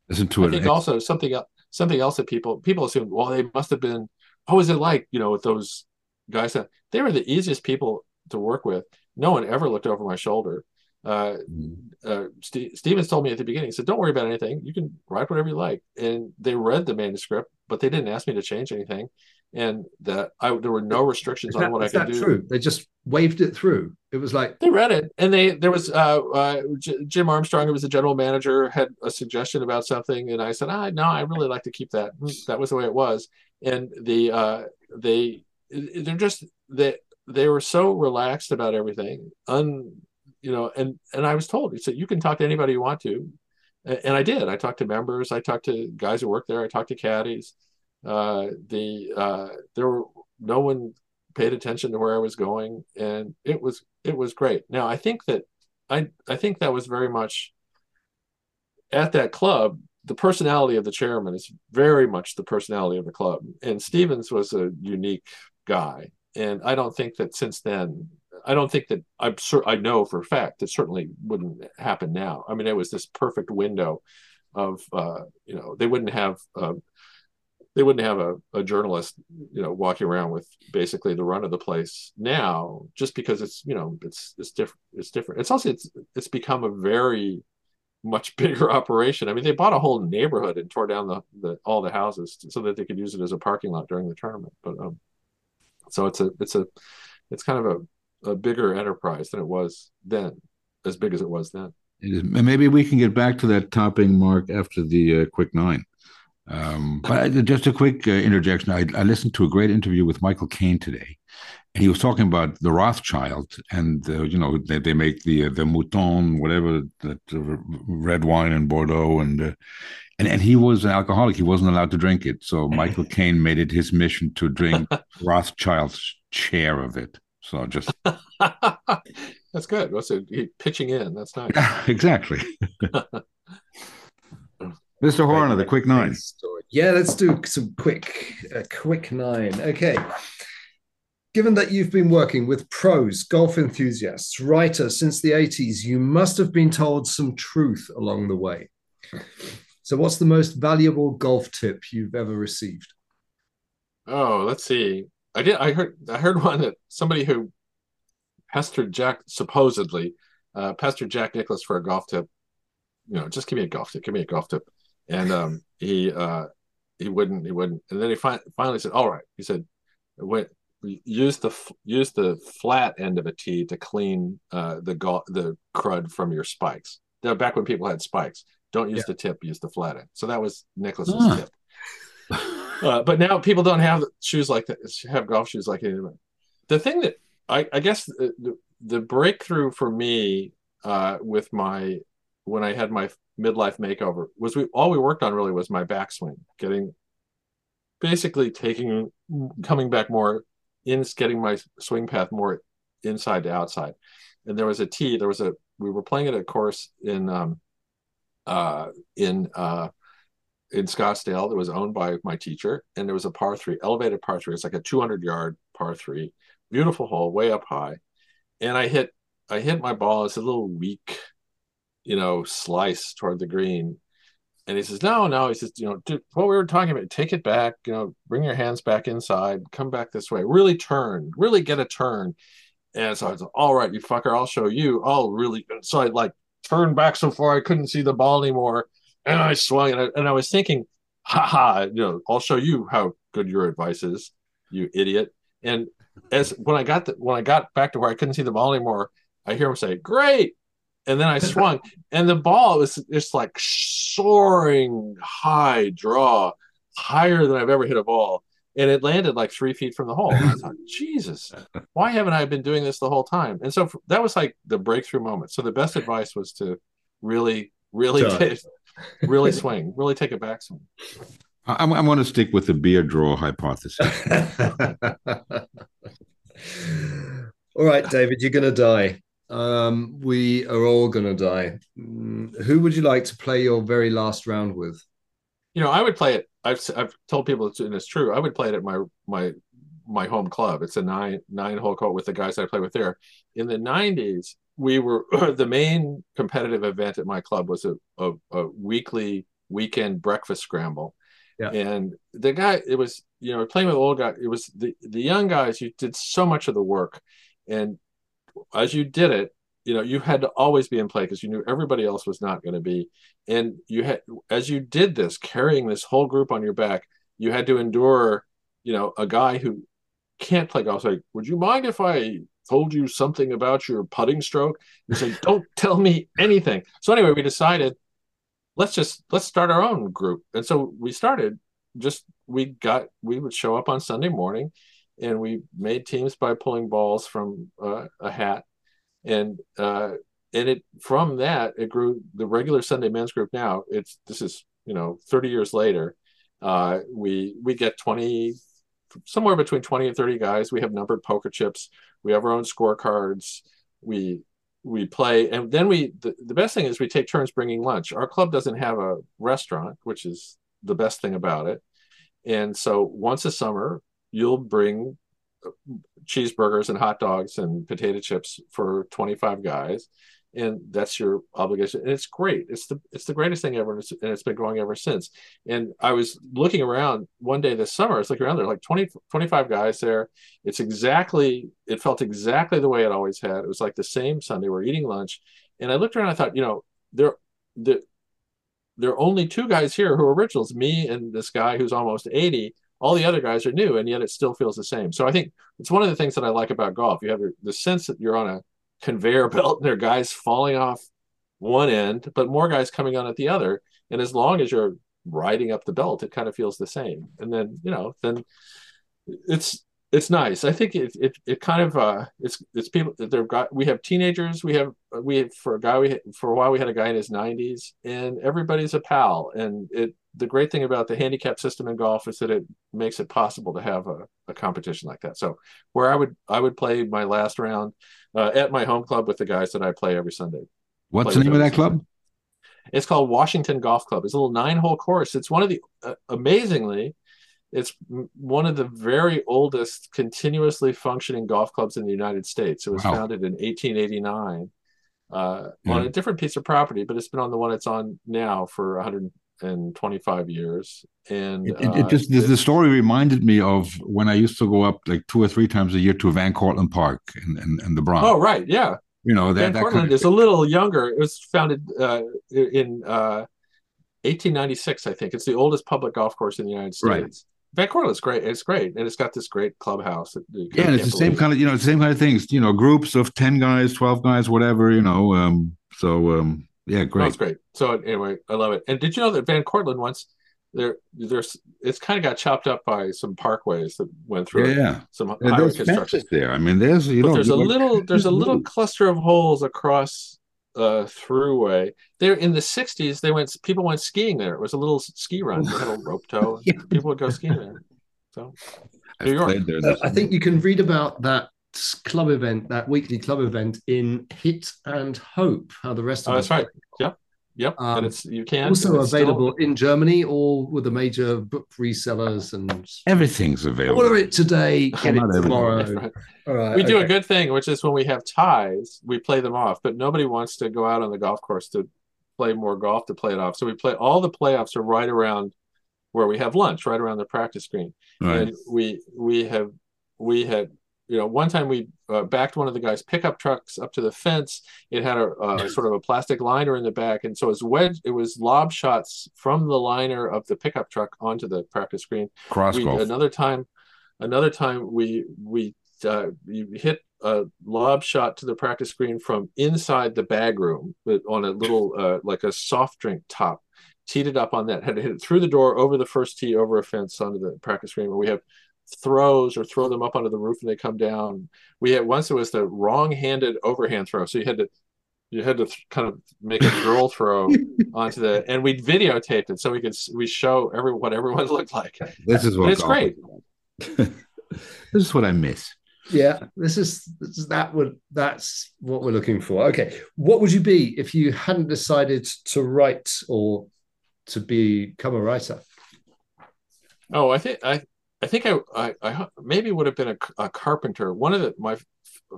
Listen to I it think also something else something else that people people assume well they must have been oh, what was it like you know with those guys that they were the easiest people to work with no one ever looked over my shoulder uh, mm-hmm. uh, St- Stephens told me at the beginning, he said, "Don't worry about anything. You can write whatever you like." And they read the manuscript, but they didn't ask me to change anything, and that I there were no restrictions that, on what I could do. True, they just waved it through. It was like they read it, and they there was uh, uh, J- Jim Armstrong, who was the general manager, had a suggestion about something, and I said, "Ah, no, I really like to keep that. That was the way it was." And the uh, they they're just they they were so relaxed about everything, un you know, and and I was told he said you can talk to anybody you want to, and I did. I talked to members, I talked to guys who work there, I talked to caddies. Uh, the uh, there were no one paid attention to where I was going, and it was it was great. Now I think that I I think that was very much at that club. The personality of the chairman is very much the personality of the club, and Stephens was a unique guy, and I don't think that since then I don't think that I'm sure I know for a fact it certainly wouldn't happen now. I mean, it was this perfect window of uh, you know they wouldn't have uh, they wouldn't have a, a journalist you know walking around with basically the run of the place now just because it's you know it's it's different it's different it's also it's it's become a very much bigger operation. I mean, they bought a whole neighborhood and tore down the, the all the houses so that they could use it as a parking lot during the tournament. But um, so it's a it's a it's kind of a a bigger enterprise than it was then, as big as it was then. Maybe we can get back to that topping mark after the uh, quick nine. Um, but just a quick uh, interjection. I, I, listened to a great interview with Michael Caine today, and he was talking about the Rothschild, and uh, you know they, they make the uh, the Mouton, whatever that uh, red wine in Bordeaux, and uh, and and he was an alcoholic. He wasn't allowed to drink it, so Michael Caine made it his mission to drink Rothschild's share of it. So just that's good. What's it? He pitching in. That's nice. exactly. Mr. Horner, the quick nine. Yeah, let's do some quick, a quick nine. Okay. Given that you've been working with pros, golf enthusiasts, writers since the 80s, you must have been told some truth along the way. So, what's the most valuable golf tip you've ever received? Oh, let's see. I did. I heard. I heard one that somebody who pestered Jack supposedly uh, pestered Jack Nicklaus for a golf tip. You know, just give me a golf tip. Give me a golf tip. And um, he uh, he wouldn't. He wouldn't. And then he fi- finally said, "All right." He said. Use the use the flat end of a tee to clean uh, the go- the crud from your spikes. Now, Back when people had spikes, don't use yeah. the tip, use the flat end. So that was Nicklaus's ah. tip. Uh, but now people don't have shoes like that, have golf shoes like it. The thing that I, I guess the, the, the, breakthrough for me uh, with my when I had my midlife makeover was we all we worked on really was my backswing, getting basically taking coming back more in getting my swing path more inside to outside. And there was a tee. There was a we were playing at a course in um, uh, in uh, in Scottsdale that was owned by my teacher, and there was a par three, elevated par three. It's like a 200 yard par three, beautiful hole, way up high. And I hit, I hit my ball. It's a little weak, you know, slice toward the green, and he says, no, no. He says, you know, dude, what we were talking about, take it back, you know, bring your hands back inside, come back this way, really turn, really get a turn. And so I was like, all right, you fucker, I'll show you. Oh, really? So I like turned back so far I couldn't see the ball anymore. And I swung and I, and I was thinking, ha ha, you know, I'll show you how good your advice is, you idiot. And as when I got the, when I got back to where I couldn't see the ball anymore, I hear him say, Great. And then I swung, and the ball was just like soaring high draw, higher than I've ever hit a ball. And it landed like three feet from the hole. I thought, Jesus, why haven't I been doing this the whole time? And so that was like the breakthrough moment. So the best advice was to really, really, take, really swing, really take a backswing. I'm, I'm going to stick with the beer draw hypothesis. all right, David, you're going to die. Um, we are all going to die. Mm, who would you like to play your very last round with? You know, I would play it. I've I've told people it's and it's true. I would play it at my my my home club. It's a nine nine hole court with the guys I play with there. In the '90s, we were the main competitive event at my club was a, a, a weekly weekend breakfast scramble. Yeah. And the guy, it was you know playing with old guy. It was the the young guys. You did so much of the work, and as you did it, you know, you had to always be in play because you knew everybody else was not going to be. And you had, as you did this, carrying this whole group on your back, you had to endure, you know, a guy who can't play golf. Like, would you mind if I told you something about your putting stroke? You say, don't tell me anything. So anyway, we decided, let's just let's start our own group. And so we started. Just we got we would show up on Sunday morning and we made teams by pulling balls from uh, a hat, and uh, and it from that it grew the regular Sunday men's group. Now it's this is you know 30 years later, uh, we we get 20 somewhere between 20 and 30 guys. We have numbered poker chips. We have our own scorecards. We we play and then we the, the best thing is we take turns bringing lunch our club doesn't have a restaurant which is the best thing about it and so once a summer you'll bring cheeseburgers and hot dogs and potato chips for 25 guys. And that's your obligation. And it's great. It's the it's the greatest thing ever and it's, and it's been growing ever since. And i was looking around one day this summer i was looking around there like 20 25 guys there. It's exactly it felt exactly the way it always had. It was like the same sunday we're eating lunch. And i looked around i thought you know there there there are only two guys here who are originals me and this guy who's almost 80 all the other guys are new and yet it still feels the same. So i think it's one of the things that i like about golf. You have the sense that you're on a conveyor belt and there are guys falling off one end but more guys coming on at the other. And as long as you're riding up the belt it kind of feels the same. And then you know then it's it's nice. I think it it, it kind of uh it's it's people they've got we have teenagers we have we for a guy we for a while we had a guy in his 90s and everybody's a pal and it the great thing about the handicap system in golf is that it makes it possible to have a, a competition like that. So where I would I would play my last round uh, at my home club with the guys that I play every Sunday. What's the name of that club? It's called Washington Golf Club. It's a little nine hole course. It's one of the uh, amazingly it's one of the very oldest continuously functioning golf clubs in the United States. It was wow. founded in 1889 uh, yeah. on a different piece of property, but it's been on the one it's on now for 125 years. And it, it, it uh, just the, the, story reminded me of when I used to go up like two or three times a year to Van Cortlandt Park in, in, in the Bronx. Oh, right, yeah. You know that, Van that Cortlandt is a little younger. It was founded uh, in 1896, uh, I think. It's the oldest public golf course in the United States. Right Van is great. It's great, and it's got this great clubhouse. yeah, and it's the same kind of you know, the same kind of things. You know, groups of ten guys, twelve guys, whatever. You know, um, so um, yeah, great. That's great. So anyway, I love it. And did you know that Van Cortlandt once there, there's it's kind of got chopped up by some parkways that went through. Yeah, some yeah, highway construction there. I mean, there's you but know, there's a little there's a little cluster of holes across uh, throughway. There in the '60s, they went. People went skiing there. It was a little ski run. They had a rope tow. yeah. People would go skiing there. So, New York. Uh, I think you can read about that club event, that weekly club event in Hit and Hope. How the rest of oh, that's right. Yep. Yep, um, and it's you can also available still... in Germany or with the major book resellers and everything's available. Order it today, get it tomorrow. Right. All right, we okay. do a good thing, which is when we have ties, we play them off, but nobody wants to go out on the golf course to play more golf to play it off. So we play all the playoffs are right around where we have lunch, right around the practice green. Right. And we we have we had you know one time we uh, backed one of the guys pickup trucks up to the fence it had a, a sort of a plastic liner in the back and so it was wedge it was lob shots from the liner of the pickup truck onto the practice screen. Cross we, golf. another time another time we we uh, you hit a lob shot to the practice screen from inside the bag room but on a little uh, like a soft drink top teed it up on that had to hit it through the door over the first tee over a fence onto the practice screen. green we have throws or throw them up onto the roof and they come down we had once it was the wrong-handed overhand throw so you had to you had to th- kind of make a girl throw onto the and we videotaped it so we could we show every what everyone looked like this is what it's great. this is what I miss. Yeah, this is, this is that would that's what we're looking for. Okay, what would you be if you hadn't decided to write or to become a writer? Oh, I think I, I think I, I, I maybe would have been a, a carpenter. One of the my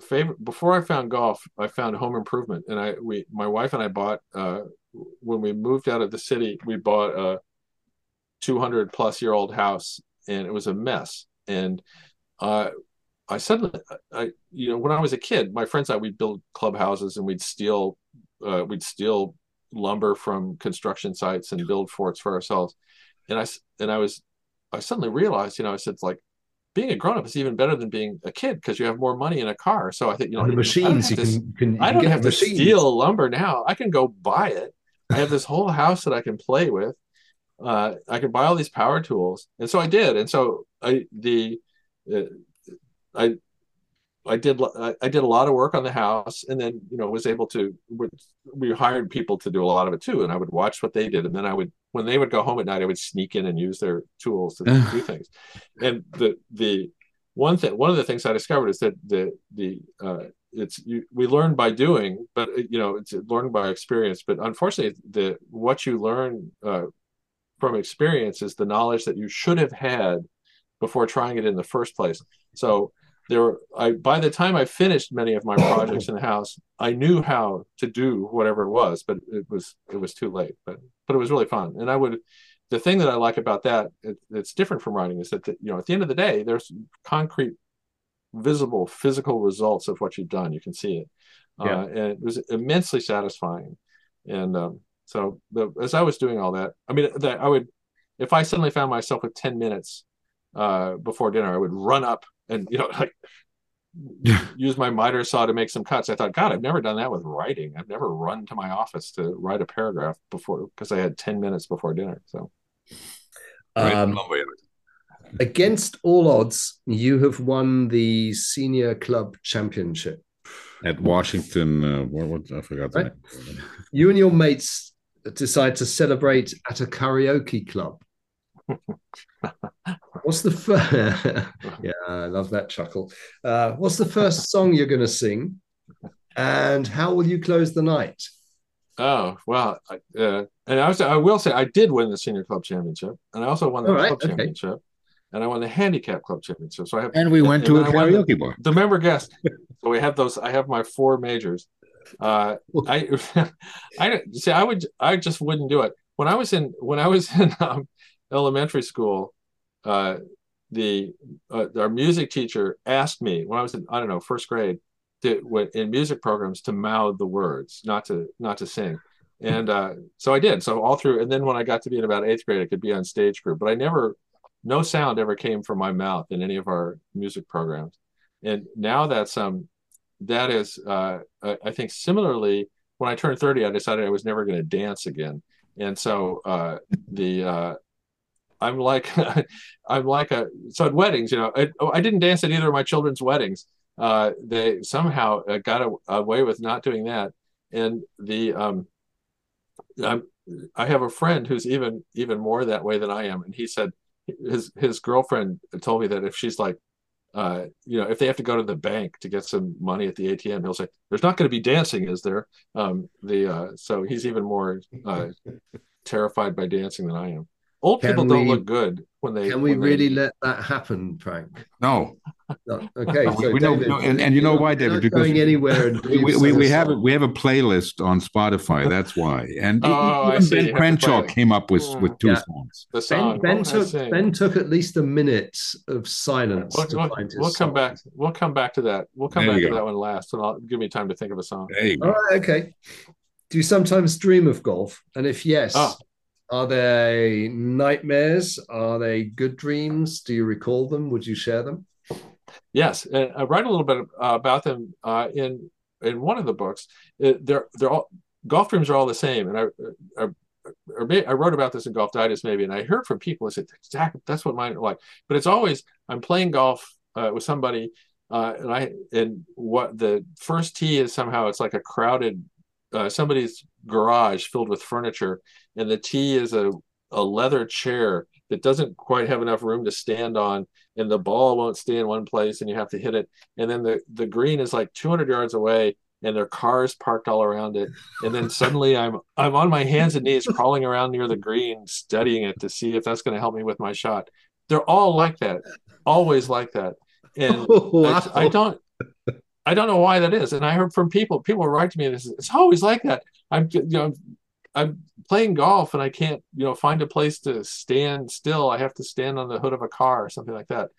favorite before I found golf, I found home improvement, and I we my wife and I bought uh, when we moved out of the city, we bought a two hundred plus year old house, and it was a mess. And uh, I suddenly, I you know, when I was a kid, my friends and I we'd build clubhouses and we'd steal, uh, we'd steal lumber from construction sites and build forts for ourselves. And I and I was I suddenly realized, you know, I said like being a grown up is even better than being a kid because you have more money in a car. So I think you know the I don't machines you can, can you I don't have to machines. steal lumber now. I can go buy it. I have this whole house that I can play with. Uh, I can buy all these power tools, and so I did. And so I the uh, I I did I I did a lot of work on the house, and then you know was able to we hired people to do a lot of it too, and I would watch what they did, and then I would when they would go home at night, I would sneak in and use their tools to do things. And the the one thing one of the things I discovered is that the the uh, it's you, we learn by doing, but you know it's learning by experience. But unfortunately, the what you learn uh, from experience is the knowledge that you should have had before trying it in the first place. So there were I by the time I finished many of my projects in the house, I knew how to do whatever it was, but it was it was too late. But but it was really fun, and I would. The thing that I like about that, it, it's different from writing, is that the, you know at the end of the day, there's concrete, visible, physical results of what you've done. You can see it, Yeah. uh, and it was immensely satisfying. And um, so the, as I was doing all that, I mean, that I would, if I suddenly found myself with ten minutes uh, before dinner, I would run up and you know like use my miter saw to make some cuts. I thought, God, I've never done that with writing. I've never run to my office to write a paragraph before because I had 10 minutes before dinner. So Right. Um, against all odds, you have won the senior club championship. At Washington, uh, what, what I forgot the Right. name. You and your mates decide to celebrate at a karaoke club. What's the first? yeah, I love that chuckle. Uh, what's the first song you're going to sing, and how will you close the night? Oh well, uh, and I was I will say I did win the senior club championship, and I also won the All right, club okay. championship, and I won the handicap club championship. So I have And we went and to a then I the- karaoke bar. the member guest. so we have those. I have my four majors. Uh, I, I see. I would. I just wouldn't do it. When I was in when I was in um, elementary school, uh, the uh, our music teacher asked me when I was in I don't know first grade to in music programs to mouth the words, not to not to sing. And uh, so I did. So all through, and then when I got to be in about eighth grade, I could be on stage group. But I never, no sound ever came from my mouth in any of our music programs. And now that's um, that is uh, I I think similarly when I turned 30, I decided I was never going to dance again. And so uh, the uh, I'm like I'm like a so at weddings, you know, I, oh, I didn't dance at either of my children's weddings. Uh, they somehow uh, got a, away with not doing that. And the um, I'm, I have a friend who's even even more that way than I am, and he said his his girlfriend told me that if she's like uh, you know, if they have to go to the bank to get some money at the ATM, he'll say, "There's not going to be dancing, is there?" Um, the uh, so he's even more uh, terrified by dancing than I am. Old Can people don't we- look good when they. Can we when they- really let that happen, Frank? No, No, okay, We- so we know- David, no, and- and you know why, David? Because going anywhere. and We, you've we, we a have a, we have a playlist on Spotify. That's why. And Oh, even Ben Crenshaw came up with Mm. with two Yeah. songs. The Ben, song. ben Oh, took. Ben took at least a minute of silence We'll, to we'll- find his we'll come back. We'll come back to that. We'll come There back to go. that one last, and I'll give me time to think of a song. There you All go. right, okay. Do you sometimes dream of golf? And if yes, Oh. Are they nightmares? Are they good dreams? Do you recall them? Would you share them? Yes, and I write a little bit uh, about them uh, in in one of the books. It, they're they're all golf dreams are all the same, and I. I I wrote about this in Golf Digest maybe, and I heard from people. I said, "Exactly, that's what mine are like." But it's always I'm playing golf uh, with somebody, uh, and I and what the first tee is somehow it's like a crowded uh, somebody's garage filled with furniture, and the tee is a a leather chair that doesn't quite have enough room to stand on, and the ball won't stay in one place, and you have to hit it. And then the the green is like 200 yards away, and there are cars parked all around it. And then suddenly I'm I'm on my hands and knees crawling around near the green, studying it to see if that's going to help me with my shot. They're all like that, always like that. And Wow. I, I don't I don't know why that is. And I heard from people, people write to me, and it's, it's always like that. I'm you know I'm playing golf and I can't you know find a place to stand still. I have to stand on the hood of a car or something like that.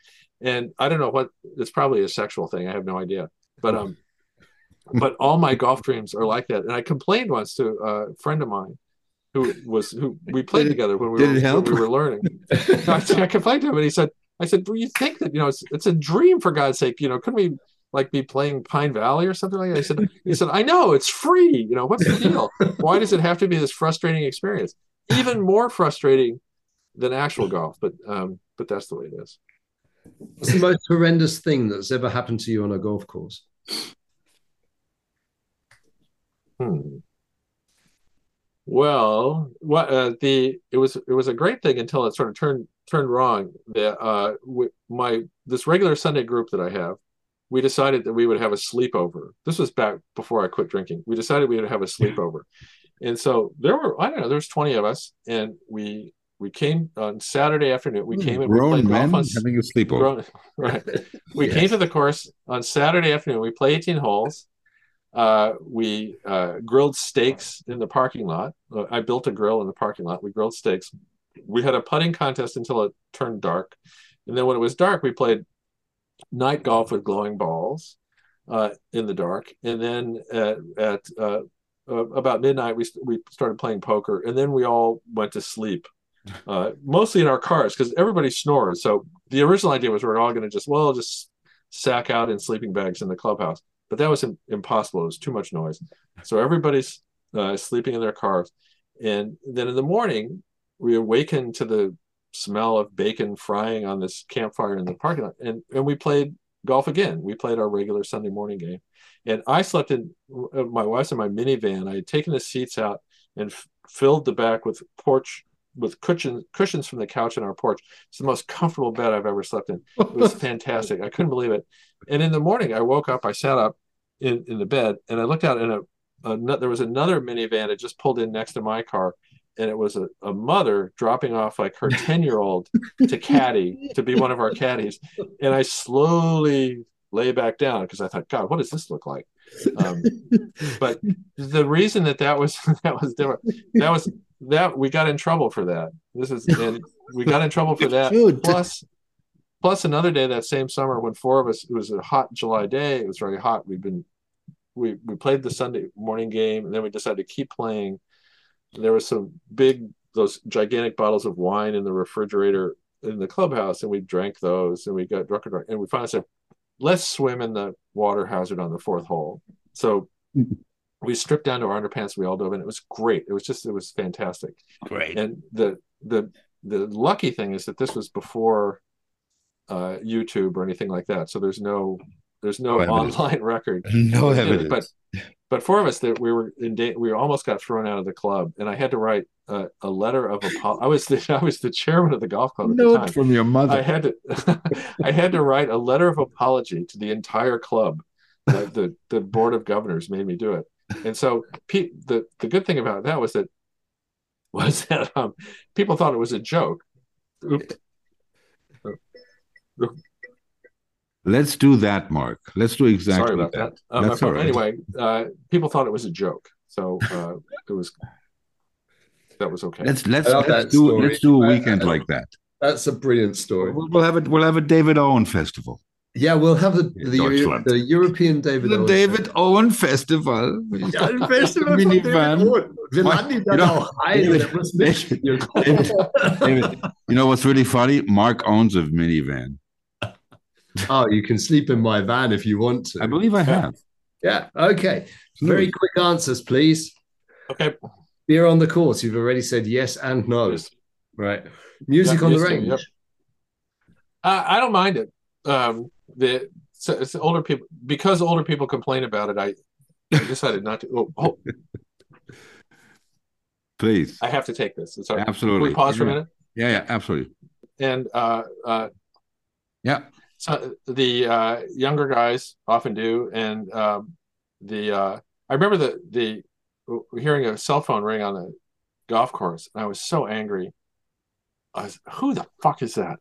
And I don't know what it's probably a sexual thing. I have no idea. But um but all my golf dreams are like that. And I complained once to a friend of mine who was who we played Did together when we were when we were learning. I, I complained to him and he said, I said, well, you think that, you know, it's, it's a dream for God's sake, you know, couldn't we like be playing Pine Valley or something like that? I said, he said, I know it's free. You know, what's the deal? Why does it have to be this frustrating experience? Even more frustrating than actual golf, but, um, but that's the way it is. What's the most horrendous thing that's ever happened to you on a golf course? Hmm. Well, what uh, the it was it was a great thing until it sort of turned turned wrong. That uh, my this regular Sunday group that I have, we decided that we would have a sleepover. This was back before I quit drinking. We decided we would have a sleepover, and so there were I don't know there was twenty of us, and we we came on Saturday afternoon. We came and we grown played men on having a sleepover. grown, right. We Yes. came to the course on Saturday afternoon. We played 18 holes. Uh, we uh, grilled steaks in the parking lot. Uh, I built a grill in the parking lot. We grilled steaks. We had a putting contest until it turned dark. And then when it was dark, we played night golf with glowing balls uh, in the dark. And then at, at uh, uh, about midnight, we, we started playing poker. And then we all went to sleep, uh, mostly in our cars because everybody snores. So the original idea was we are all going to just, well, just sack out in sleeping bags in the clubhouse. But that was im- impossible. It was too much noise. So everybody's uh, sleeping in their cars. And then in the morning, we awakened to the smell of bacon frying on this campfire in the parking lot. And, and we played golf again. We played our regular Sunday morning game. And I slept in uh, my wife's in my minivan. I had taken the seats out and f- filled the back with porch with cushions cushions from the couch in our porch. It's the most comfortable bed I've ever slept in. It was fantastic. I couldn't believe it. And in the morning, I woke up. I sat up in, in the bed and I looked out, and a, a there was another minivan that just pulled in next to my car, and it was a, a mother dropping off like her ten year old to caddy to be one of our caddies, and I slowly lay back down because I thought, God, what does this look like? Um, but the reason that that was that was different that was that we got in trouble for that. This is and we got in trouble for that. Plus, plus another day that same summer when four of us. It was a hot July day. It was very hot. We've been we we played the Sunday morning game, and then we decided to keep playing. There was some big those gigantic bottles of wine in the refrigerator in the clubhouse, and we drank those, and we got drunk and drunk, and we finally said, "Let's swim in the water hazard on the fourth hole." So we stripped down to our underpants. We all dove in. It was great. It was just it was fantastic. Great. And the the the lucky thing is that this was before uh, YouTube or anything like that. So there's no there's no No online record. No evidence. But but four of us that we were in da- we almost got thrown out of the club, and I had to write a, a letter of apology. I was the I was the chairman of the golf club at the Note time. from your mother. I had to I had to write a letter of apology to the entire club. The, the the board of governors made me do it, and so pe- the the good thing about that was that was that um, people thought it was a joke. Oop. Let's do that, Mark. Let's do exactly Sorry about that. that. Um, That's all right. Anyway, uh, people thought it was a joke, so uh, it was that was okay. Let's let's, let's do story. let's do a I- weekend I- like that. That's a brilliant story. We'll, we'll have it. We'll have a David Owen festival. Yeah, we'll have the the, Deutschland. the European David the Owen David Owen Festival. Ja, ein Festival Wie von nicht David wahr? Owen. Wir What? laden You know, auch ein. David- Der muss mitspielen. David- David, you know what's really funny? Mark owns a minivan. Oh, you can sleep in my van if you want to. I believe I have. Yeah. Okay. Very quick answers, please. okay. Beer on the course. You've already said yes and no. Yes. Right. Music Yeah, on the used range. yep. Uh, I don't mind it. Um, the so it's older people because older people complain about it. I, I decided not to. Oh, oh, Please. I have to take this. It's all right. Can Absolutely. we pause for a minute? Yeah, yeah, absolutely. And uh, uh, Yeah. So the uh, younger guys often do, and um, the uh, I remember the the hearing a cell phone ring on the golf course, and I was so angry. I was, who the fuck is that?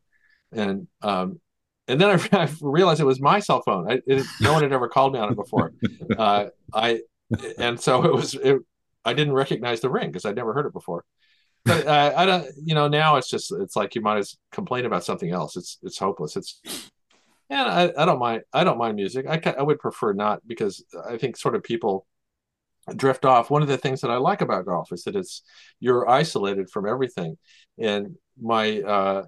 And um, and then I, I realized it was my cell phone. I, it, no one had ever called me on it before. Uh, I and so it was. It, I didn't recognize the ring because I'd never heard it before. But uh, I don't. You know, now it's just it's like you might as complain about something else. It's it's hopeless. It's and I, I don't mind. I don't mind music. I I would prefer not because I think sort of people drift off. One of the things that I like about golf is that it's you're isolated from everything. And my uh,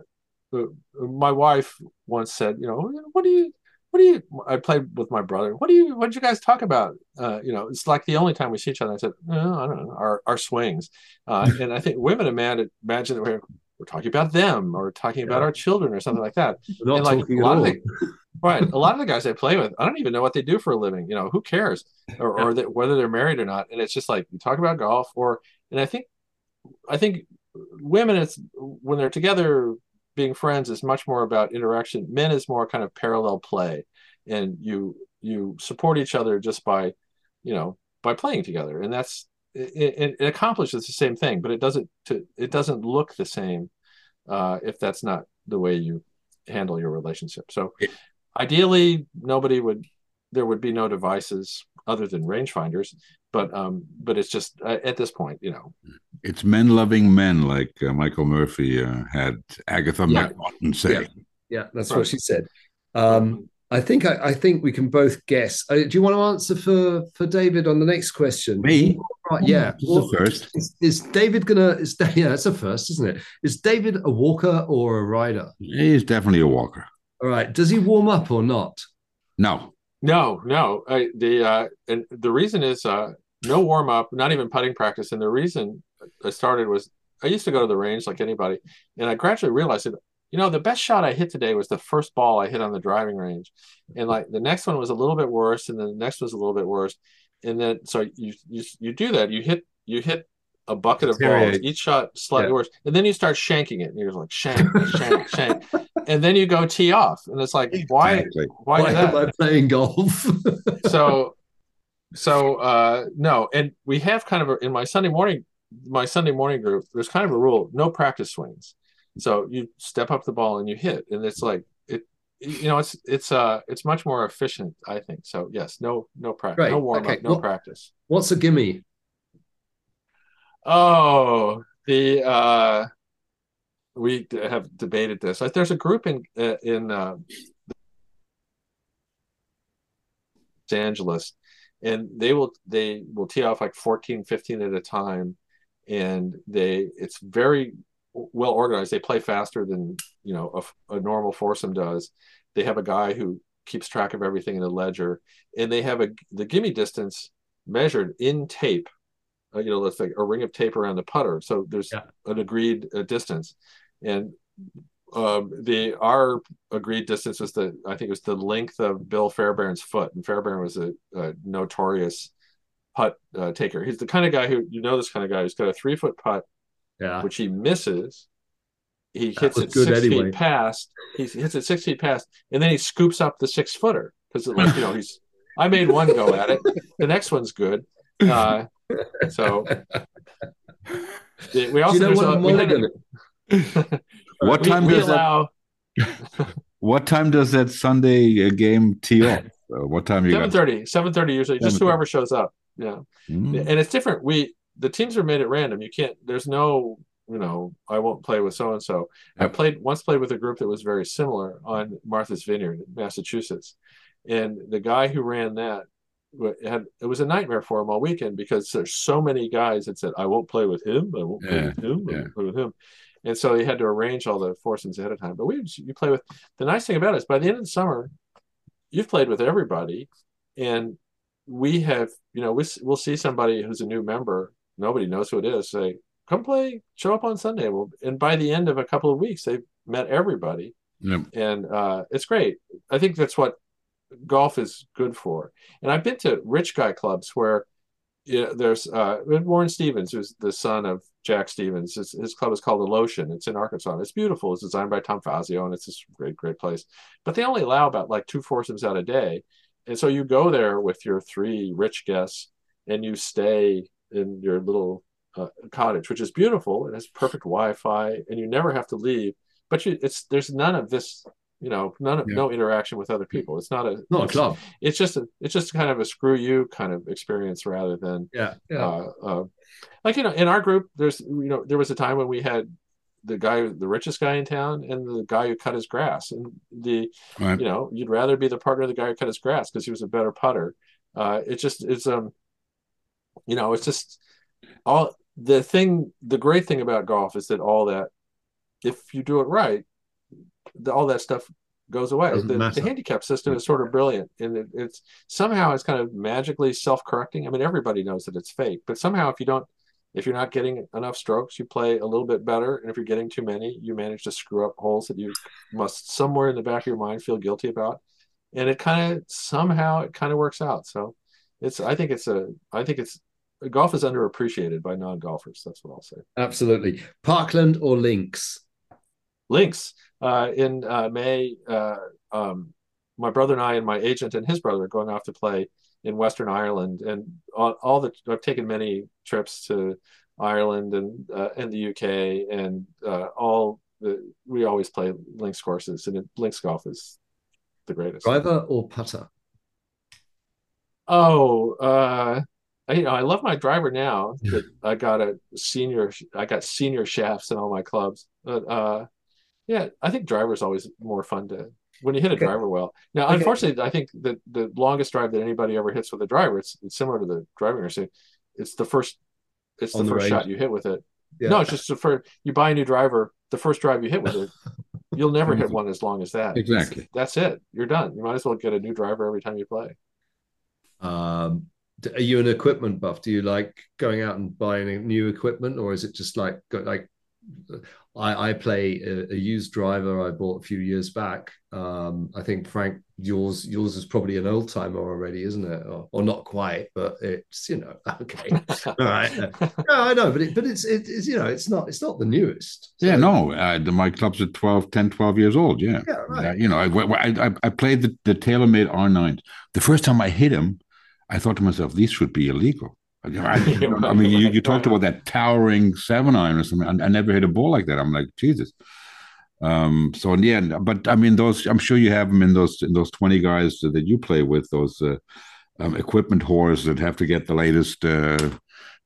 my wife once said, you know, what do you what do you I played with my brother. What do you what did you guys talk about? Uh, you know, it's like the only time we see each other. I said, no, I don't know, our our swings. Uh, and I think women imagine imagine that we're we're talking about them or talking about Yeah. our children or something like that. We're not And, like, talking a lot of the- right a lot of the guys i play with i don't even know what they do for a living you know who cares or, or that whether they're married or not and it's just like you talk about golf or and i think i think women it's when they're together being friends is much more about interaction men is more kind of parallel play and you you support each other just by you know by playing together and that's it, it, it accomplishes the same thing but it doesn't to, it doesn't look the same uh, if that's not the way you handle your relationship so ideally nobody would there would be no devices other than rangefinders but um but it's just uh, at this point you know It's men loving men, like uh, Michael Murphy uh, had Agatha Yeah. McNaughton say. Yeah. Yeah, that's Right. what she said. Um, I think I, I think we can both guess. Uh, do you want to answer for for David on the next question? Me? Right, yeah. This is Well, the first. is, is David gonna? Is yeah, that's a first, isn't it? Is David a walker or a rider? He's definitely a walker. All right. Does he warm up or not? No. no no I, the uh and the reason is uh no warm up not even putting practice and the reason i started was i used to go to the range like anybody and i gradually realized that you know the best shot i hit today was the first ball i hit on the driving range. And like the next one was a little bit worse and then the next was a little bit worse. And then so you you, you do that. You hit you hit a bucket of balls. Each shot slightly Yeah. worse. And then you start shanking it. And you're like shank shank shank. And then you go tee off. And it's like why Exactly. why, Why that? am I playing golf? so so uh no. And we have kind of a, in my sunday morning my sunday morning group there's kind of a rule no practice swings so you step up the ball and you hit and it's like it you know it's it's uh it's much more efficient i think so yes no no practice no warm okay. up no Well- practice What's a gimme? oh the uh we have debated this like there's a group in uh, in uh Los Angeles and they will they will tee off like 14 15 at a time and they it's very well organized. They play faster than you know a, a normal foursome does. They have a guy who keeps track of everything in a ledger and they have a the gimme distance measured in tape. Uh, you know let's say a ring of tape around the putter. So there's Yeah. an agreed uh, distance. And um, the our agreed distance was the I think it was the length of Bill Fairbairn's foot, and Fairbairn was a, a notorious putt uh, taker. He's the kind of guy who you know this kind of guy who's got a three foot putt Yeah. which he misses. He hits it good six anyway. feet past. He hits it six feet past, and then he scoops up the six footer because like you know he's. I made one go at it. The next one's good. Uh, so we also you know there's what a- a we a- What time we does that? allow What time does that Sunday uh, game tee off? Uh, what time you Seven got? thirty. Seven thirty usually. Just whoever shows up. Yeah. Mm. and it's different we the teams are made at random. You can't there's no you know i won't play with so and so i played once played with a group that was very similar on martha's vineyard massachusetts. And the guy who ran that had it was a nightmare for him all weekend because there's so many guys that said i won't play with him. I won't play Yeah, with him. I won't play with him. And so he had to arrange all the foursomes ahead of time. But we you play with the nice thing about it is by the end of the summer you've played with everybody. And we have you know we, we'll see somebody who's a new member nobody knows who it is say come play show up on sunday well and by the end of a couple of weeks they've met everybody Yep. and uh, it's great i think that's what golf is good for and i've been to rich guy clubs where yeah, there's uh, Warren Stephens, who's the son of Jack Stephens. His, his club is called the Alotian. It's in Arkansas. It's beautiful. It's designed by Tom Fazio, and it's this great, great place. But they only allow about like two foursomes out a day, and so you go there with your three rich guests, and you stay in your little uh, cottage, which is beautiful. It has perfect Wi-Fi, and you never have to leave. But you, it's there's none of this, you know, none of Yeah. no interaction with other people. It's not a Not a it's- club. It's just a, it's just kind of a screw you kind of experience rather than Yeah. Yeah. uh, uh, like you know in our group there's you know there was a time when we had the guy the richest guy in town and the guy who cut his grass and the Right. you know you'd rather be the partner of the guy who cut his grass because he was a better putter uh it's just it's um you know it's just all the thing the great thing about golf is that all that if you do it right the, all that stuff goes away. The, the handicap system is sort of brilliant and it, it's somehow it's kind of magically self-correcting. I mean everybody knows that it's fake but somehow if you don't if you're not getting enough strokes you play a little bit better and if you're getting too many you manage to screw up holes that you must somewhere in the back of your mind feel guilty about. And it kind of somehow it kind of works out so it's i think it's a i think it's golf is underappreciated by non-golfers that's what i'll say Absolutely. Parkland or Links? links uh, in uh, May. Uh, um, my brother and I and my agent and his brother are going off to play in Western Ireland, and all, all the I've taken many trips to Ireland and uh, and the UK, and uh, all the we always play links courses, and it, links golf is the greatest. Driver or putter? Oh, uh, I, you know, I love my driver now that I got a senior, I got senior shafts in all my clubs. But uh, yeah, I think driver's always more fun to when you hit a Okay. driver well. Now, Okay. unfortunately, I think that the longest drive that anybody ever hits with a driver, it's, it's similar to the driving range. It's the first, it's the the first range. shot you hit with it. Yeah. No, it's just the first. You buy a new driver, the first drive you hit with it, you'll never hit one as long as that. Exactly. That's it. You're done. You might as well get a new driver every time you play. Um, are you an equipment buff? Do you like going out and buying new equipment, or is it just like like I, I play a, a used driver I bought a few years back. Um, I think Frank, yours yours is probably an old timer already, isn't it? Or, or not quite, but it's you know okay. All right. No, I know, but it, but it's it, it's you know it's not it's not the newest. Yeah, no, uh, the, my clubs are 12, 10, 12 years old. Yeah. Yeah, right. Uh, you know, I, I, I- I played the, the TaylorMade R9. The first time I hit him, I thought to myself, these should be illegal. I, I- I mean, you, you talked about that towering seven iron or something. I, I never hit a ball like that. I'm like, Jesus. Um, so end, but I mean, those. I'm sure you have them in those in those 20 guys that you play with. Those uh, um, equipment whores that have to get the latest uh,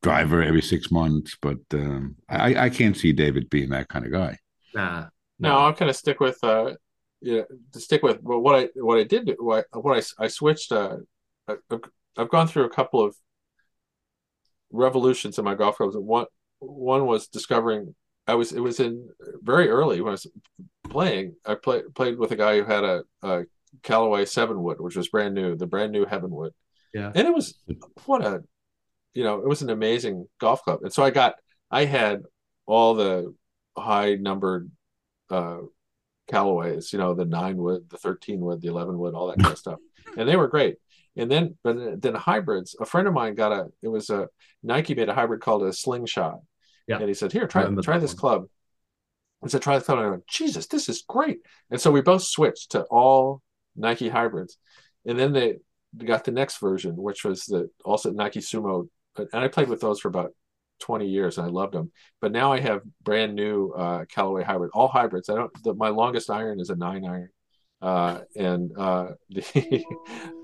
driver every six months. But um, I, I can't see David being that kind of guy. Nah, No, I'll kind of stick with uh, yeah, to stick with. Well, what I what I did do- what what I I switched. Uh, I, I've gone through a couple of revolutions in my golf clubs. One one was discovering. I was it was in very early when I was playing. I played played with a guy who had a, a Callaway Seven Wood, which was brand new, the brand new Heavenwood. Yeah. and it was what a you know it was an amazing golf club. And so I got I had all the high numbered uh Callaways, you know, the nine wood, the 13 wood, the 11 wood, all that kind of stuff. And they were great. And then, but then hybrids, a friend of mine got a, it was a Nike made a hybrid called a slingshot. Yeah. And he said, here, try, try this one. club. I said, try this club. And I went, Jesus, this is great. And so we both switched to all Nike hybrids. And then they got the next version, which was the also Nike Sumo. And I played with those for about 20 years and I loved them. But now I have brand new uh, Callaway hybrid, all hybrids. I don't. The, my longest iron is a nine iron, uh, and uh, the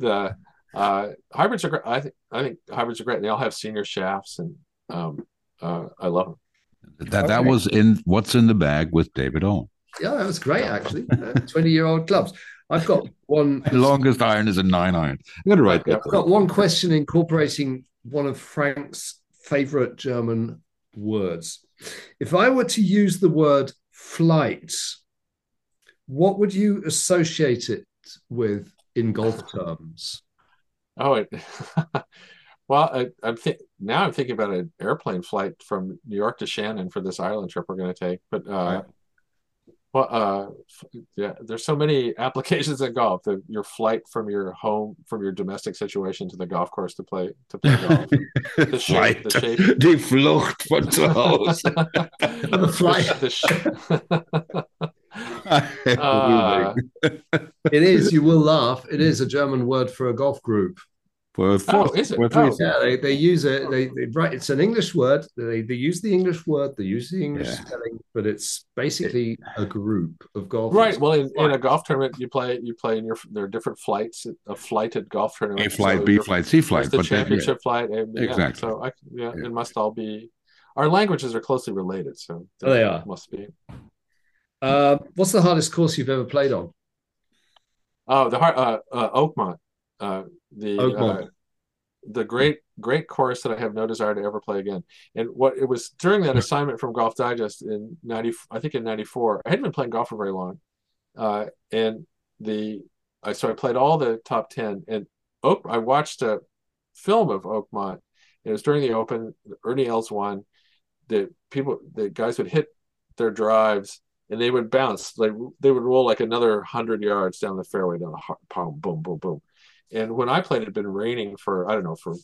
the uh, hybrids are great. I think I think hybrids are great. They all have senior shafts, and um, uh, I love them. That that was in what's in the bag with David Owen. Yeah, that was great actually. Twenty year old clubs. I've got one. The longest iron is a nine iron. I'm gonna write that. I've got one question incorporating one of Frank's favorite German words. If I were to use the word flight, what would you associate it with in golf terms? Oh, it, well, I, th- now I'm thinking about an airplane flight from New York to Shannon for this island trip we're going to take. But uh, well, uh, yeah, there's so many applications in golf. The, your flight from your home, from your domestic situation to the golf course to play to play golf. The shape, the shape. Die Flucht von zu Hause. the flight. The, the uh, it is. You will laugh. It is a German word for a golf group. For oh, is it? Oh. Yeah, they, they use it. They, they right. It's an English word. They, they use the English word. They use the English yeah. spelling, but it's basically a group of golf. Right. Well, in, in, a golf tournament, you play you play in your there are different flights. A flighted golf tournament. A flight, so B flight, C flight. The championship flight. And, exactly. so I, yeah, yeah, it must all be. Our languages are closely related, so oh, they are. Must be. Uh, what's the hardest course you've ever played on? Oh, the hard uh, uh, Oakmont. Uh, the Oakmont. Uh, the great great course that I have no desire to ever play again. And what it was during that assignment from Golf Digest in ninety, I think in ninety four. I hadn't been playing golf for very long, uh, and the I so I played all the top ten. And Oak, I watched a film of Oakmont. It was during the Open. Ernie Els won. The people, the guys would hit their drives and they would bounce. Like they would roll like another hundred yards down the fairway, down the boom, boom, boom, boom. And when I played, it had been raining for I don't know for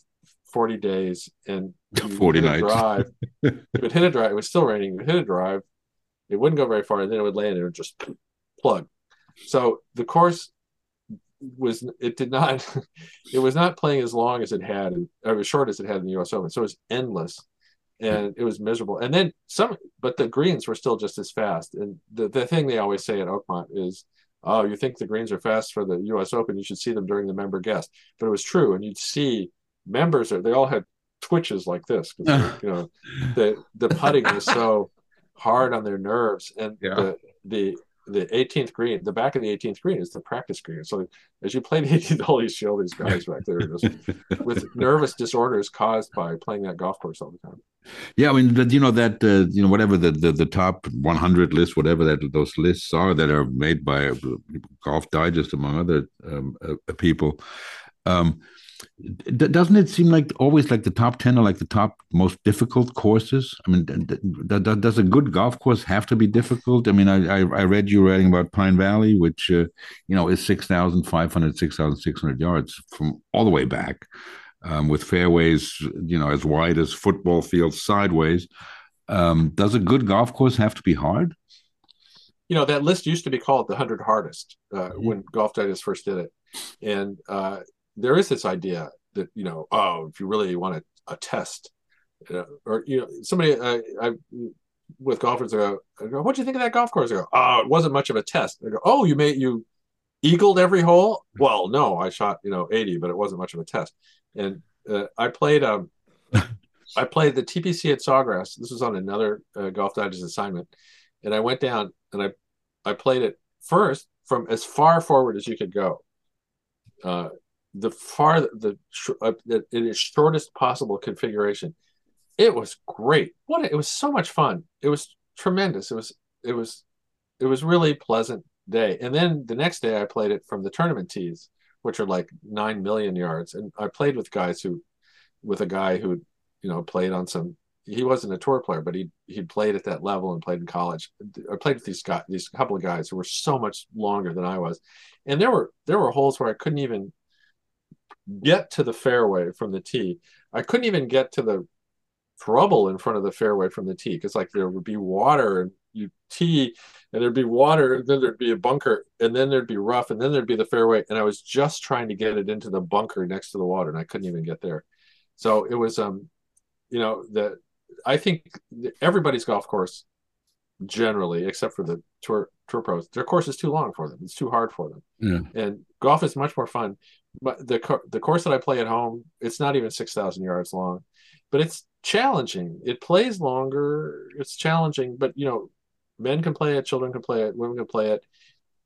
forty days, and forty nights. Drive, it would hit a drive. It was still raining. It would hit a drive. It wouldn't go very far, and then it would land and it would just plug. So the course was it did not it was not playing as long as it had or as short as it had in the U.S. Open. So it was endless and it was miserable. And then some, but the greens were still just as fast. And the, the thing they always say at Oakmont is, oh, you think the greens are fast for the U.S. Open? You should see them during the member guest. But it was true, and you'd see members. They all had twitches like this because you know the the putting was so hard on their nerves, and yeah. the the the 18th green, the back of the 18th green is the practice green. So as you play the 18th hole, you see all these guys back there just with nervous disorders caused by playing that golf course all the time. Yeah, I mean, that, you know that uh, you know whatever the, the, the top 100 list, whatever that those lists are that are made by uh, Golf Digest among other um, uh, people. Um, doesn't it seem like always like the top 10 are like the top most difficult courses i mean does a good golf course have to be difficult i mean i i read you writing about pine valley which uh, you know is 6500 6600 yards from all the way back um, with fairways you know as wide as football fields sideways um, does a good golf course have to be hard you know that list used to be called the 100 hardest uh, mm-hmm. when golf digest first did it and uh, there is this idea that you know, oh, if you really want a, a test, uh, or you know, somebody I, I with golfers I go, I go, what do you think of that golf course? I go, oh, it wasn't much of a test. I go, oh, you made you eagled every hole? Well, no, I shot you know 80, but it wasn't much of a test. And uh, I played um, I played the TPC at Sawgrass. This was on another uh, Golf Digest assignment, and I went down and I I played it first from as far forward as you could go. Uh, the far the uh, in its shortest possible configuration. It was great. What it was so much fun. It was tremendous. It was it was it was really pleasant day. And then the next day I played it from the tournament tees, which are like nine million yards. And I played with guys who, with a guy who, you know, played on some. He wasn't a tour player, but he he played at that level and played in college. I played with these guys, these couple of guys who were so much longer than I was, and there were there were holes where I couldn't even get to the fairway from the tee. I couldn't even get to the trouble in front of the fairway from the tee because like there would be water and you tee and there'd be water and then there'd be a bunker and then there'd be rough and then there'd be the fairway and I was just trying to get it into the bunker next to the water and I couldn't even get there. So it was um you know the I think everybody's golf course generally, except for the tour tour pros. Their course is too long for them. It's too hard for them. Yeah. And golf is much more fun. But the the course that I play at home, it's not even six thousand yards long, but it's challenging. It plays longer. It's challenging, but you know, men can play it, children can play it, women can play it.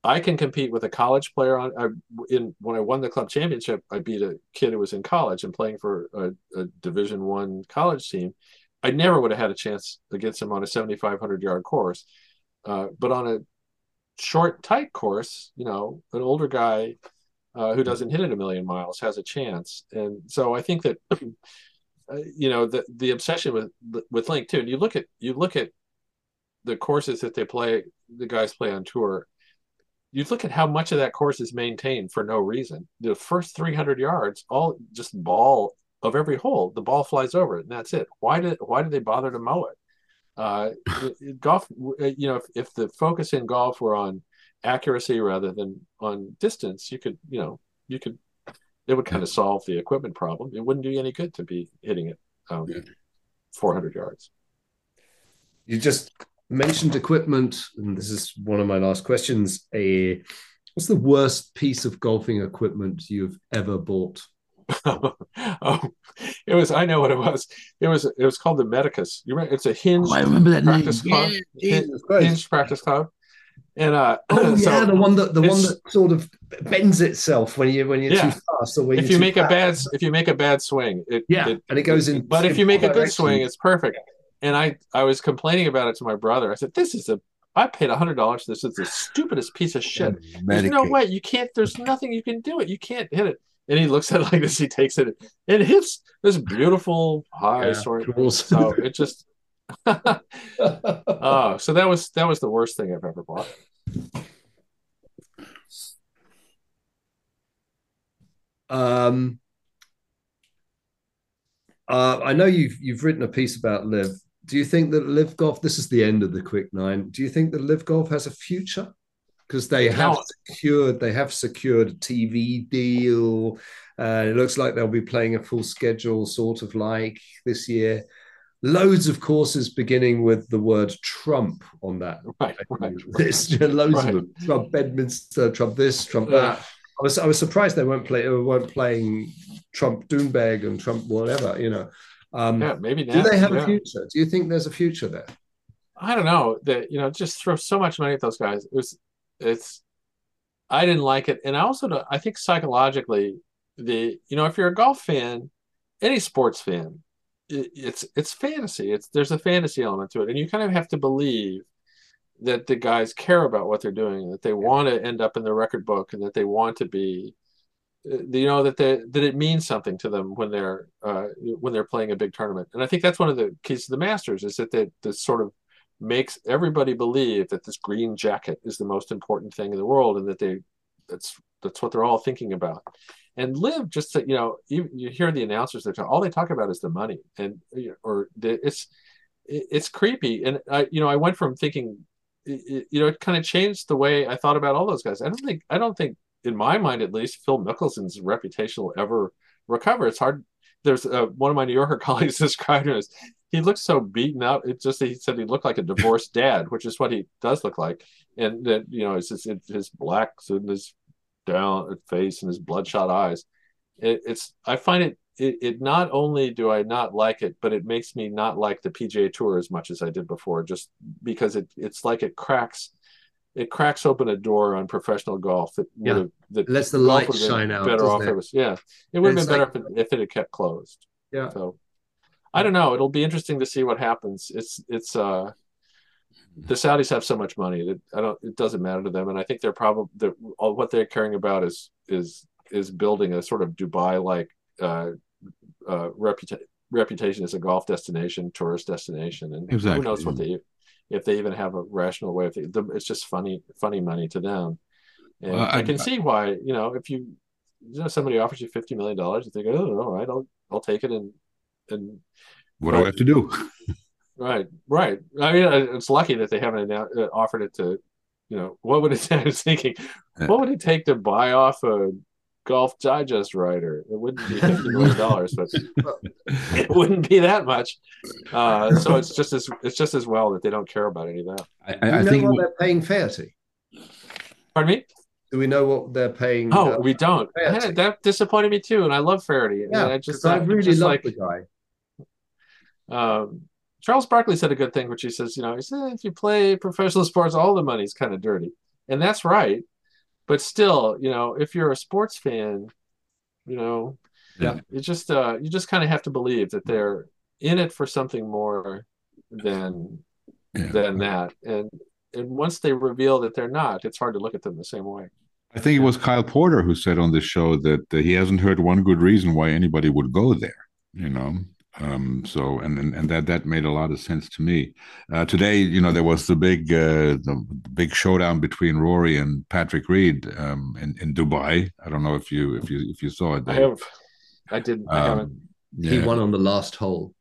I can compete with a college player on. I, in when I won the club championship, I beat a kid who was in college and playing for a, a Division One college team. I never would have had a chance against him on a 7,500 yard course, uh, but on a short, tight course, you know, an older guy uh, who doesn't hit it a million miles has a chance. And so I think that, uh, you know, the the obsession with with Link too. And you look at you look at the courses that they play, the guys play on tour you look at how much of that course is maintained for no reason. The first 300 yards, all just ball of every hole, the ball flies over it, and that's it. Why did why did they bother to mow it? Uh, golf, uh, you know, if, if the focus in golf were on accuracy rather than on distance, you could, you know, you could, it would kind of solve the equipment problem. It wouldn't do you any good to be hitting it um, 400 yards. You just mentioned equipment, and this is one of my last questions. A what's the worst piece of golfing equipment you've ever bought? oh, it was. I know what it was. It was. It was called the Medicus. You remember? It's a hinge. Oh, I remember that practice name. club. Yeah, hinge practice club. And uh, oh so yeah, the one that the one that sort of bends itself when you when you're Yeah. too fast or when if you're you too make a fast. bad if you make a bad swing, it yeah, it- and it goes in. but if you make a good directions. swing, it's perfect. And I I was complaining about it to my brother. I said, "This is a I paid a hundred dollars. This is the stupidest piece of shit. There's no Medicus. way you can't. There's nothing you can do it. You can't hit it." And he looks at it like this. He takes it. It hits this beautiful high Yeah, sort of. cool. So it just. oh, so that was that was the worst thing I've ever bought. Um, uh, I know you've you've written a piece about Live. Do you think that Live Golf? This is the end of the Quick Nine. Do you think that Live Golf has a future? Because they have No. secured they have secured a TV deal. Uh, it looks like they'll be playing a full schedule, sort of like this year. Loads of courses beginning with the word Trump on that. Right, right. There's loads Right. of them. Trump Bedminster, Trump this, Trump that. Uh, I was I was surprised they weren't play weren't playing Trump Doonbeg and Trump whatever. You know, um, yeah, maybe do they have yeah. a future? Do you think there's a future there? I don't know that you know just throw so much money at those guys. It was it's I didn't like it, and I also don't, I think psychologically the you know if you're a golf fan, any sports fan, it, it's it's fantasy. It's there's a fantasy element to it, and you kind of have to believe that the guys care about what they're doing, that they want to end up in the record book, and that they want to be you know that they that it means something to them when they're uh, when they're playing a big tournament. And i think that's one of the keys to the masters is that they this sort of makes everybody believe that this green jacket is the most important thing in the world and that they that's that's what they're all thinking about. And live just to, you know you, you hear the announcers that all they talk about is the money and or the, it's it- it's creepy. And i you know i went from thinking you know it kind of changed the way i thought about all those guys. I don't think i don't think in my mind at least phil mickelson's reputation will ever recover. It's hard there's uh, one of my new yorker colleagues described him as he looks so beaten up it just he said he looked like a divorced dad which is what he does look like. And that you know it's just it, his black suit and his down face and his bloodshot eyes. It, it's i find it, it it not only do i not like it but it makes me not like the pga tour as much as i did before just because it it's like it cracks it cracks open a door on professional golf that would Yeah. have that Lets the golf light would have shine out. better off it? it was yeah it would have It's been better like- if, it, if it had kept closed Yeah. so i don't know it'll be interesting to see what happens it's it's uh the saudis have so much money that i don't it doesn't matter to them and i think they're probably they're, all what they're caring about is is is building a sort of dubai like uh uh reputa- reputation as a golf destination tourist destination and Exactly, who knows what they if they even have a rational way of the, it's just funny funny money to them. And Well, I, I- can see why you know if you you know somebody offers you 50 million dollars you think oh all right i'll i'll take it and and What do I have to do? right right. I mean it's lucky that they haven't uh, offered it to you know what would it i was thinking what would it take to buy off a Golf Digest writer. It wouldn't be fifty million dollars, but it wouldn't be that much. Uh, so it's just as it's just as well that they don't care about any of that. I, Do I, you I know think what they're paying Feherty? Pardon me? Do we know what they're paying? Oh, uh, we don't. Feherty? Yeah, that disappointed me too, and I love Feherty. And yeah, I just 'cause I really just love like the guy. um, Charles Barkley said a good thing, which he says, you know, he said if you play professional sports, all the money's kind of dirty, and that's right. But still, you know, if you're a sports fan, you know, Yeah. you just uh, you just kind of have to believe that they're in it for something more than Yeah. than that, and and once they reveal that they're not, it's hard to look at them the same way. I think it was Kyle Porter who said on this show that uh, he hasn't heard one good reason why anybody would go there. You know, um, so and, and and that that made a lot of sense to me. Uh, today, you know, there was the big uh, the big showdown between Rory and Patrick Reed um, in in Dubai. I don't know if you if you if you saw it. I have, I didn't, I haven't. Um, He won on the last hole.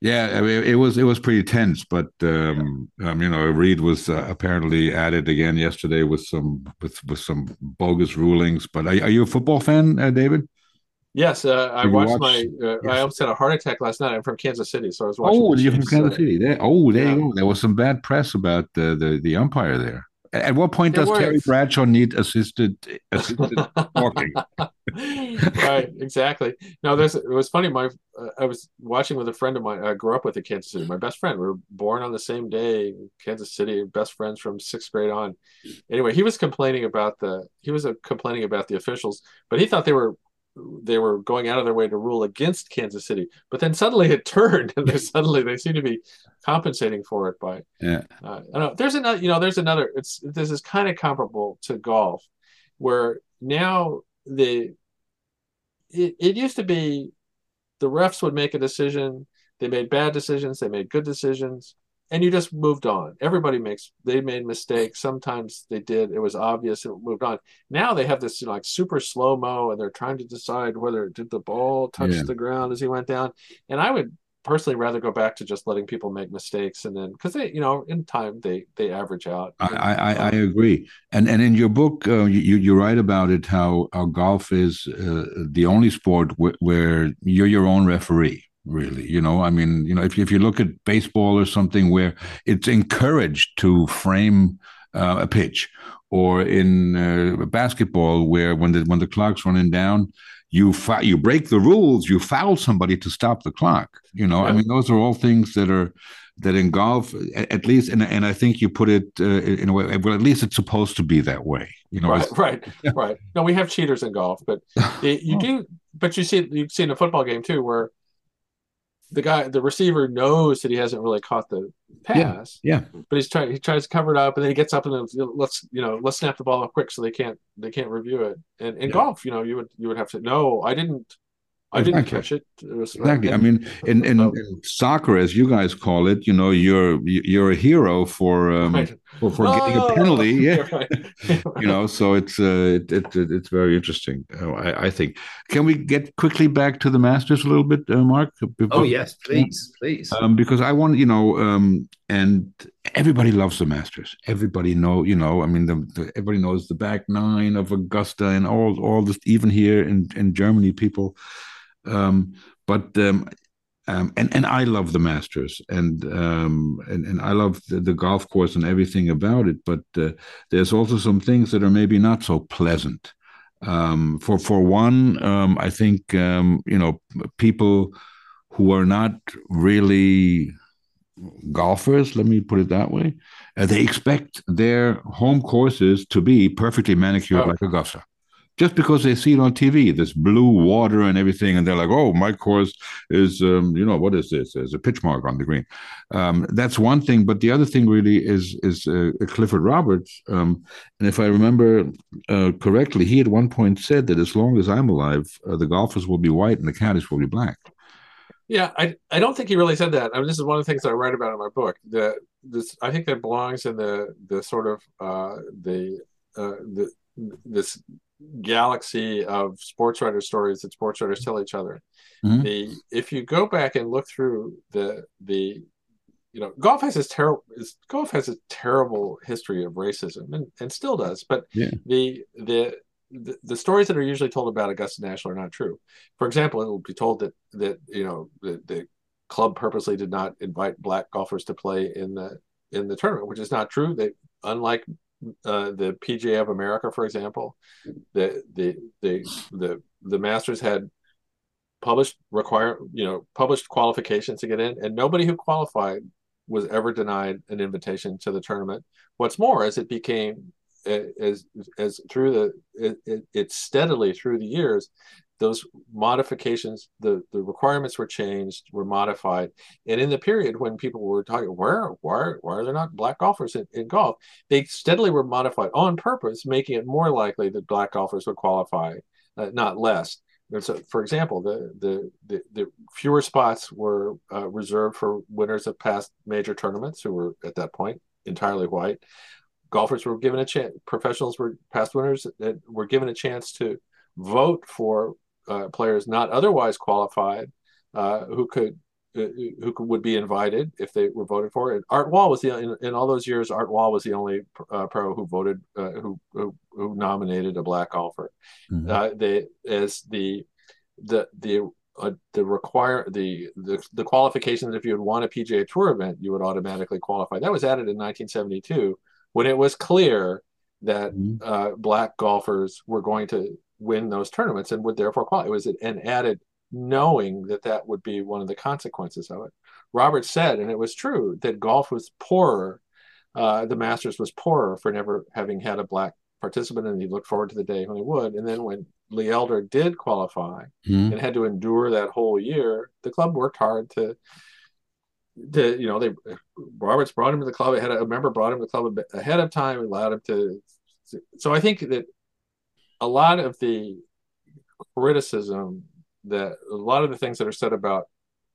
Yeah, I mean, it was it was pretty tense, but um, um, you know, Reed was uh, apparently at it again yesterday with some with with some bogus rulings. But are, are you a football fan, uh, David? Yes, uh, I watched watch- my. Uh, I Yes. almost had a heart attack last night. I'm from Kansas City, so I was watching. Oh, you're from Kansas uh, City. There, oh, there yeah. you go. There was some bad press about the the, the umpire there. At at what point There does Terry. Bradshaw need assisted assisted talking? right, exactly. No, there's. It was funny. My, uh, I was watching with a friend of mine. I grew up with in Kansas City. My best friend. We were born on the same day. in Kansas City. Best friends from sixth grade on. Anyway, he was complaining about the. He was uh, complaining about the officials, but he thought they were. They were going out of their way to rule against Kansas City, but then suddenly it turned, and they suddenly they seem to be compensating for it by Yeah, uh, I don't know. There's another, you know, there's another. It's this is kind of comparable to golf, where now the it, it used to be the refs would make a decision. They made bad decisions. They made good decisions, and you just moved on. Everybody makes they made mistakes. Sometimes they did. It was obvious. It moved on. Now they have this you know, like super slow mo, and they're trying to decide whether did the ball touch Yeah. the ground as he went down. And I would personally rather go back to just letting people make mistakes and then because they you know in time they they average out I, I, I I agree. And and in your book, uh, you you write about it how, how golf is uh, the only sport wh- where you're your own referee. Really, you know, I mean, you know, if you, if you look at baseball or something where it's encouraged to frame uh, a pitch, or in uh, basketball where when the when the clock's running down, you fa- you break the rules, you foul somebody to stop the clock. You know, I mean, those are all things that are that in golf, at least, and and I think you put it uh, in a way. Well, at least it's supposed to be that way. You know, right right right no we have cheaters in golf but it, you Oh. do but you see you see in a football game too where the guy the receiver knows that he hasn't really caught the pass yeah. yeah. but he's trying he tries to cover it up and then he gets up and then let's you know let's snap the ball up quick so they can't they can't review it and in Yeah. golf you know you would you would have to no i didn't i didn't Exactly. catch it, it Exactly. I mean, in, in, So- in soccer, as you guys call it, you know, you're you're a hero for um, Right. for, for getting a Oh! penalty. Yeah. Right. you know so it's uh, it, it, it- it's very interesting uh, I, I think can we get quickly back to the masters a little bit uh, mark Oh yes, please, please. um, because i want you know um, and everybody loves the masters everybody know you know i mean the, the, everybody knows the back nine of augusta and all all this even here in in germany people um, but um, um, and and I love the Masters, and um, and and I love the, the golf course and everything about it. But uh, there's also some things that are maybe not so pleasant. Um, for for one, um, I think um, you know people who are not really golfers. Let me put it that way. Uh, they expect their home courses to be perfectly manicured Oh. like Augusta. Just because they see it on TV, this blue water and everything, and they're like, "Oh, my course is, um, you know, what is this? There's a pitch mark on the green." Um, that's one thing, but the other thing really is is uh, Clifford Roberts, um, and if I remember uh, correctly, he at one point said that as long as I'm alive, uh, the golfers will be white and the caddies will be black. Yeah, I I don't think he really said that. I mean, this is one of the things I write about in my book. The this I think that belongs in the the sort of uh, the uh, the this galaxy of sports writer stories that sports writers tell each other. Mhm. The if you go back and look through the the you know golf has this terrible golf has a terrible history of racism and, and still does but Yeah. the the the, the, stories that are usually told about Augusta National are not true. For example, it will be told that that you know the, the club purposely did not invite black golfers to play in the in the tournament, which is not true. They unlike uh, the PGA of America, for example, the the the the the Masters had published require you know published qualifications to get in, and nobody who qualified was ever denied an invitation to the tournament. What's more, as it became as as through the it, it, steadily through the years those modifications the the requirements were changed were modified. And in the period when people were talking where why why are there not black golfers in, in golf? they steadily were modified on purpose making it more likely that black golfers would qualify uh, not less. So for example the the the, the fewer spots were uh, reserved for winners of past major tournaments who were at that point entirely white. Golfers were given a chance professionals were past winners that were given a chance to vote for uh, players not otherwise qualified uh, who could uh, who could, would be invited if they were voted for. And Art Wall was the in, in all those years. Art Wall was the only uh, pro who voted uh, who, who, who nominated a black golfer. Mm-hmm. Uh, they as the the the uh, the require the, the the qualifications if you had won a PGA Tour event, you would automatically qualify. That was added in 1972 when it was clear that mm-hmm. uh, black golfers were going to win those tournaments and would therefore qualify. It was an added knowing that that would be one of the consequences of it. Robert said, and it was true, that golf was poorer. Uh, the Masters was poorer for never having had a black participant, and he looked forward to the day when he would. And then when Lee Elder did qualify mm-hmm. and had to endure that whole year, the club worked hard to to you know they Roberts brought him to the club. Had a member brought him to the club ahead of time, allowed him to. So I think that a lot of the criticism that a lot of the things that are said about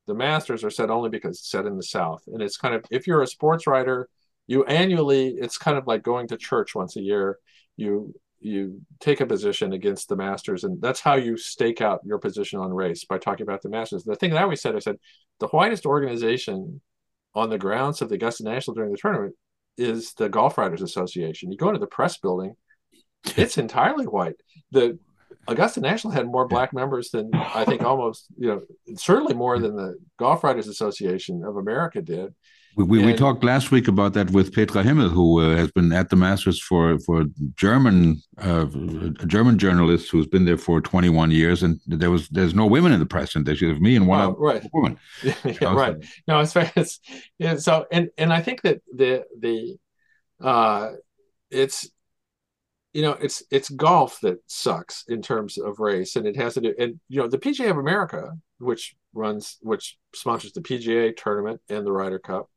the Masters are said only because it's said in the South, and it's kind of if you're a sports writer, you annually it's kind of like going to church once a year. You you take a position against the Masters, and that's how you stake out your position on race by talking about the Masters. The thing that I always said, I said the whitest organization on the grounds of the Augusta National during the tournament is the Golf Writers Association. You go into the press building, it's entirely white. The Augusta National had more black members than I think almost, you know, certainly more than the Golf Writers Association of America did. We, we, we, talked last week about that with Petra Himmel, who uh, has been at the Masters for for German uh, a German journalist who's been there for 21 years, and there was there's no women in the press, and there's me and one oh, right. woman. yeah, right. No, it's, it's yeah, so and and I think that the the uh, it's you know it's it's golf that sucks in terms of race, and it has to do and you know the PGA of America, which runs which sponsors the PGA tournament and the Ryder Cup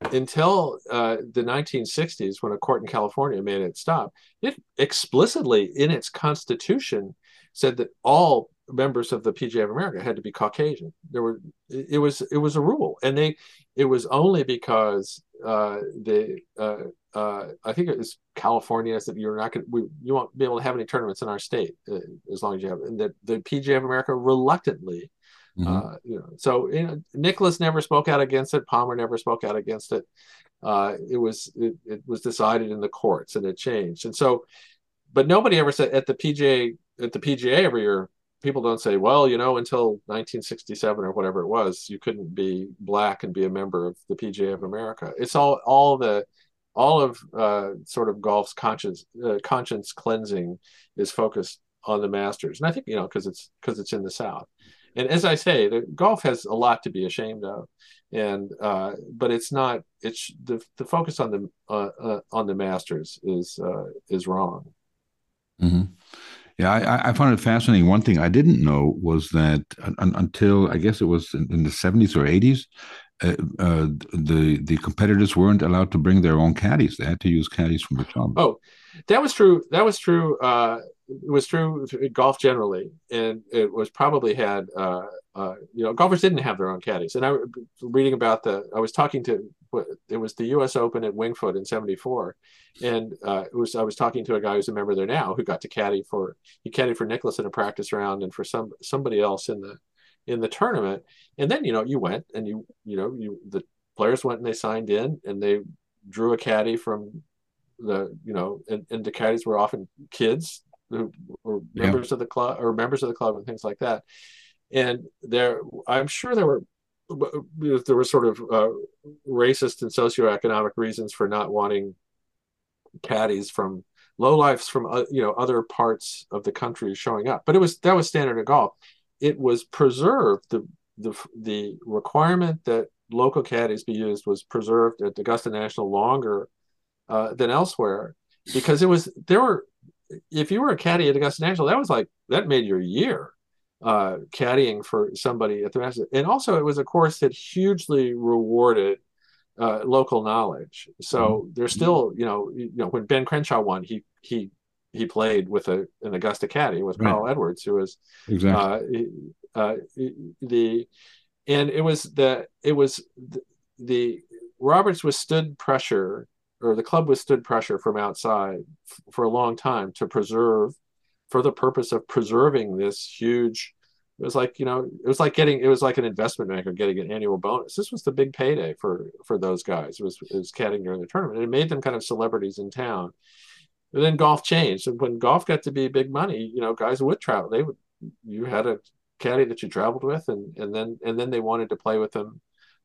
until uh, the 1960s, when a court in California made it stop, it explicitly in its constitution said that all members of the PGA of America had to be Caucasian. There were it was it was a rule, and they it was only because uh, they uh, uh, I think it was California said you're not going to you won't be able to have any tournaments in our state uh, as long as you have and that the PGA of America reluctantly Mm-hmm. Uh, you know, so you know, Nicklaus never spoke out against it. Palmer never spoke out against it. Uh, it was it, it, was decided in the courts and it changed. And so, but nobody ever said at the PGA at the PGA every year. People don't say, well, you know, until 1967 or whatever it was, you couldn't be black and be a member of the PGA of America. It's all all the all of uh, sort of golf's conscience uh, conscience cleansing is focused on the Masters, and I think you know because it's because it's in the South and as I say, the golf has a lot to be ashamed of, and uh, but it's not. It's the the focus on the uh, uh, on the Masters is uh, is wrong. Mm-hmm. Yeah, I, I, found it fascinating. One thing I didn't know was that un, until I guess it was in, in the seventies or eighties, uh, uh, the the competitors weren't allowed to bring their own caddies. They had to use caddies from the club. Oh, that was true. That was true. Uh, it was true golf generally, and it was probably had uh, uh, you know golfers didn't have their own caddies. And I was reading about the I was talking to it was the U.S. Open at Winged Foot in '74, and uh, it was I was talking to a guy who's a member there now who got to caddy for he caddied for Nicklaus in a practice round and for some somebody else in the in the tournament. And then you know you went and you you know you the players went and they signed in and they drew a caddy from the you know and, and the caddies were often kids who were Yeah. members of the club or members of the club and things like that. And there, I'm sure there were there were sort of uh, racist and socioeconomic reasons for not wanting caddies from lowlifes from uh, you know other parts of the country showing up. But it was that was standard in golf. It was preserved the the the requirement that local caddies be used was preserved at Augusta National longer uh, than elsewhere because it was there were if you were a caddy at Augusta National that was like that made your year uh, caddying for somebody at the Masters and also it was a course that hugely rewarded uh, local knowledge so there's still you know you know when Ben Crenshaw won he he he played with a an Augusta caddy with Right. Carl Edwards who was Exactly. uh, uh, the and it was the it was the, the Roberts withstood pressure or the club withstood pressure from outside f- for a long time to preserve for the purpose of preserving this huge it was like you know it was like getting it was like an investment banker getting an annual bonus. This was the big payday for for those guys. It was it was caddying during the tournament. It made them kind of celebrities in town. And then golf changed. And when golf got to be big money you know guys would travel. They would you had a caddy that you traveled with and and then and then they wanted to play with them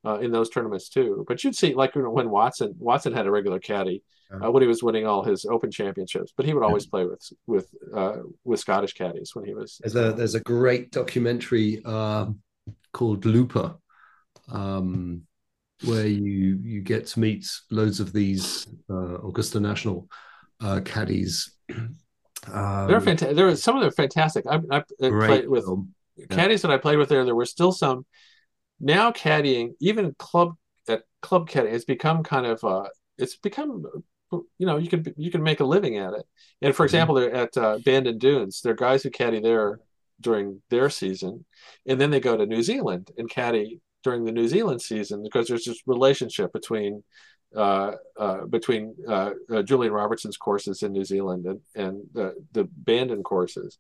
uh, in those tournaments too but you'd see like you know, when watson watson had a regular caddy uh, when he was winning all his open championships but he would always play with with uh, with scottish caddies when he was There's a there's a great documentary um, called Looper, um, where you you get to meet loads of these uh, Augusta National uh, caddies. Um, they're fantastic there some of them are fantastic i, I, I played with film. caddies that I played with there, there were still some. Now caddying, even club at club caddying, has become kind of uh, it's become you know you can you can make a living at it. And for Mhm. example, they're at uh, Bandon Dunes. There are guys who caddy there during their season, and then they go to New Zealand and caddy during the New Zealand season because there's this relationship between between uh, uh, Julian Robertson's courses in New Zealand and, and the the Bandon courses.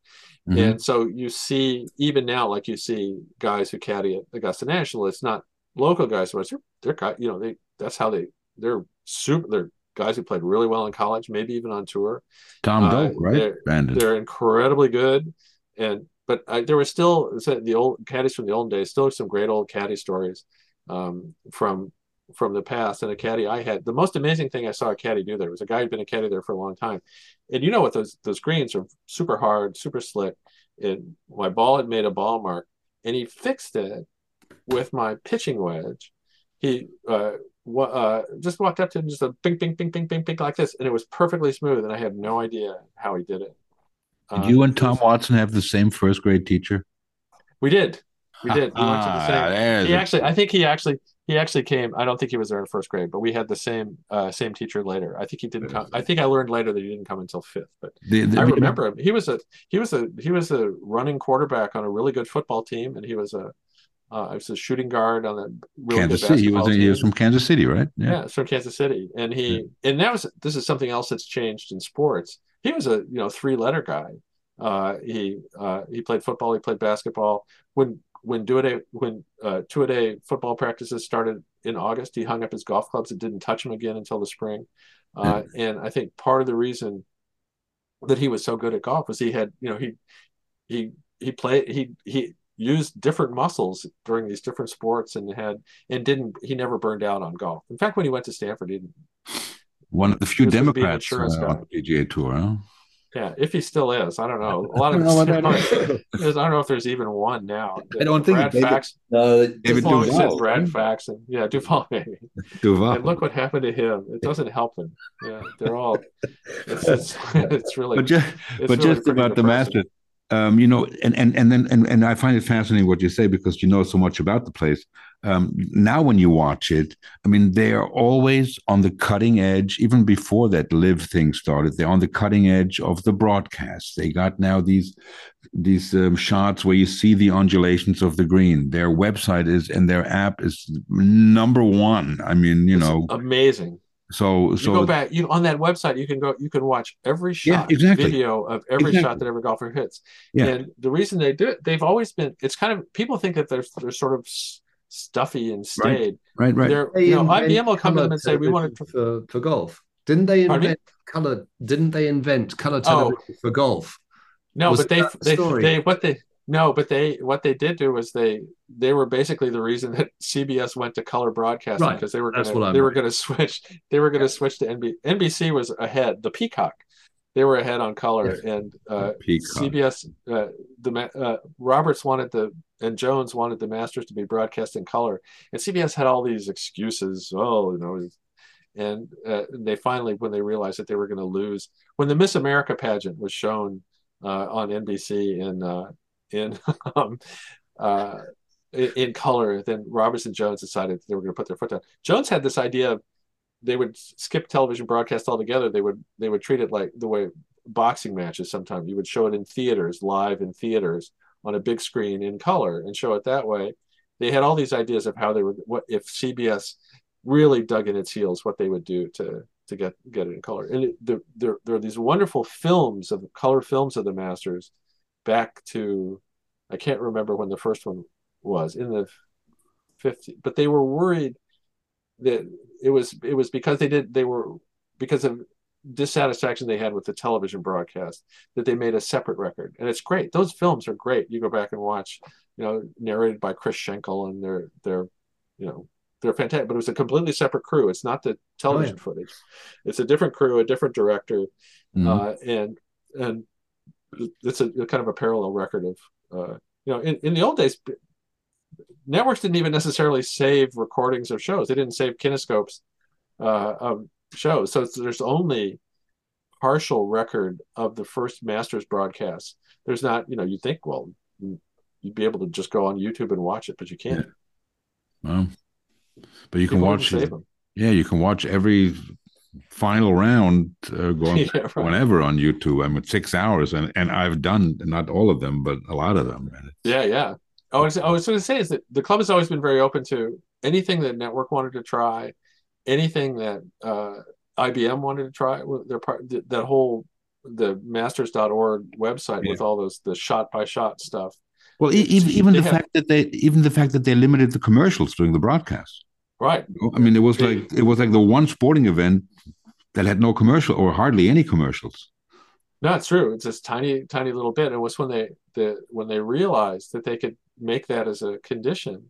Mhm. And so you see, even now, like you see guys who caddy at Augusta National, it's not local guys, but they're, they're you know, they that's how they they're super. They're guys who played really well in college, maybe even on tour. Tom Uh, Doak, right? they're-. They're incredibly good, and but I, there were still the old caddies from the old days, still some great old caddy stories um, from from the past. And a caddy I had, the most amazing thing I saw a caddy do there was a guy who'd been a caddy there for a long time, and you know what those those greens are super hard, super slick. And my ball had made a ball mark, and he fixed it with my pitching wedge. He uh, wa- uh, just walked up to him, just a ping, ping, ping, ping, ping, ping, like this, and it was perfectly smooth. And I had no idea how he did it. Did Uh, you and Tom Watson have the same first grade teacher? We did. We did. We went to the Ah, same. He actually, I think he actually, he actually came. I don't think he was there in first grade, but we had the same, uh, same teacher later. I think he didn't come. I think I learned later that he didn't come until fifth. But the- the- I remember him. He was a, he was a, he was a running quarterback on a really good football team, and he was a, uh, I was a shooting guard on a really Kansas good City. He was, he was from Kansas City, right? Yeah, it's from Kansas City, and he and that was this is something else that's changed in sports. He was a you know three letter guy. Uh, he uh, he played football, he played basketball. When when do a day when uh, two a day football practices started in August, he hung up his golf clubs and didn't touch them again until the spring. Uh, and I think part of the reason that he was so good at golf was he had you know he he he played he he used different muscles during these different sports and had and didn't he never burned out on golf. In fact, when he went to Stanford, he didn't. One of the few He was supposed to be Democrats uh, on the PGA Tour, huh? Yeah, if he still is, I don't know. A lot of I don't know what that I don't know if there's even one now. I don't think Brad David- Fax, Uh, David Duval, Duval, said Brad right? Faxon. Yeah, Duval maybe. Duval. And look what happened to him. It doesn't help him. Yeah, they're all. It's it's, it's really. but just, it's but really just pretty about the depressing. Masters, um, you know, and and and then and, and I find it fascinating what you say because you know so much about the place. Um, now, when you watch it, I mean, they are always on the cutting edge. Even before that live thing started, they're on the cutting edge of the broadcast. They got now these these um, shots where you see the undulations of the green. Their website is and their app is number one. I mean, you It's know, amazing. so You so go back. You on that website. You can go. You can watch every shot, Yeah, exactly. video of every Exactly. shot that every golfer hits. Yeah. And the reason they do it, they've always been. It's kind of people think that they're they're sort of stuffy and staid. right, right. They're They you know IBM will come to them and say we want to. for for golf. Didn't they Pardon me? invent color? Didn't they invent color Oh. television for golf? No, Was but they that the they they what they no, but they what they did do was they they were basically the reason that CBS went to color broadcasting Right, because they were gonna what I'm they were gonna switch they were gonna switch to NB, NBC was ahead the Peacock they were ahead on color Yes. and uh, CBS uh, the uh, Roberts wanted the and Jones wanted the Masters to be broadcast in color and CBS had all these excuses oh you know and uh, they finally when they realized that they were going to lose when the Miss America pageant was shown uh, on NBC in uh, in um, uh, in, in color, then Roberts and Jones decided they were going to put their foot down. Jones had this idea they would skip television broadcast altogether. They would they would treat it like the way boxing matches sometimes. You would show it in theaters, live in theaters on a big screen in color and show it that way. They had all these ideas of how they would what if CBS really dug in its heels what they would do to to get get it in color. And it, there, there there are these wonderful films of color films of the Masters back to I can't remember when the first one was in the 50s, but they were worried that it was it was because they did they were because of dissatisfaction they had with the television broadcast that they made a separate record. And it's great. Those films are great. You go back and watch you know narrated by chris schenkel and they're they're you know they're fantastic but it was a completely separate crew. It's not the television footage. It's a different crew a different director Mhm. uh, and and it's a, kind of a parallel record of uh, you know in, in the old days networks didn't even necessarily save recordings of shows they didn't save kinescopes uh, of shows so there's only partial record of the first masters broadcast there's not you know you think well you'd be able to just go on youtube and watch it but you can't Well, but you can watch them. Yeah, you can watch every final round uh, going Yeah, right. whenever on YouTube. I mean, six hours, and and I've done not all of them, but a lot of them. Yeah, yeah. I was, I was going to say is that the club has always been very open to anything that network wanted to try, anything that uh, IBM wanted to try. Their part that whole the masters.org website with all those the shot by shot stuff. Well, even even they the have- fact that they even the fact that they limited the commercials during the broadcast. Right. I mean, it was like it was like the one sporting event that had no commercial or hardly any commercials. No, it's true. It's this tiny, tiny little bit. It was when they the when they realized that they could make that as a condition.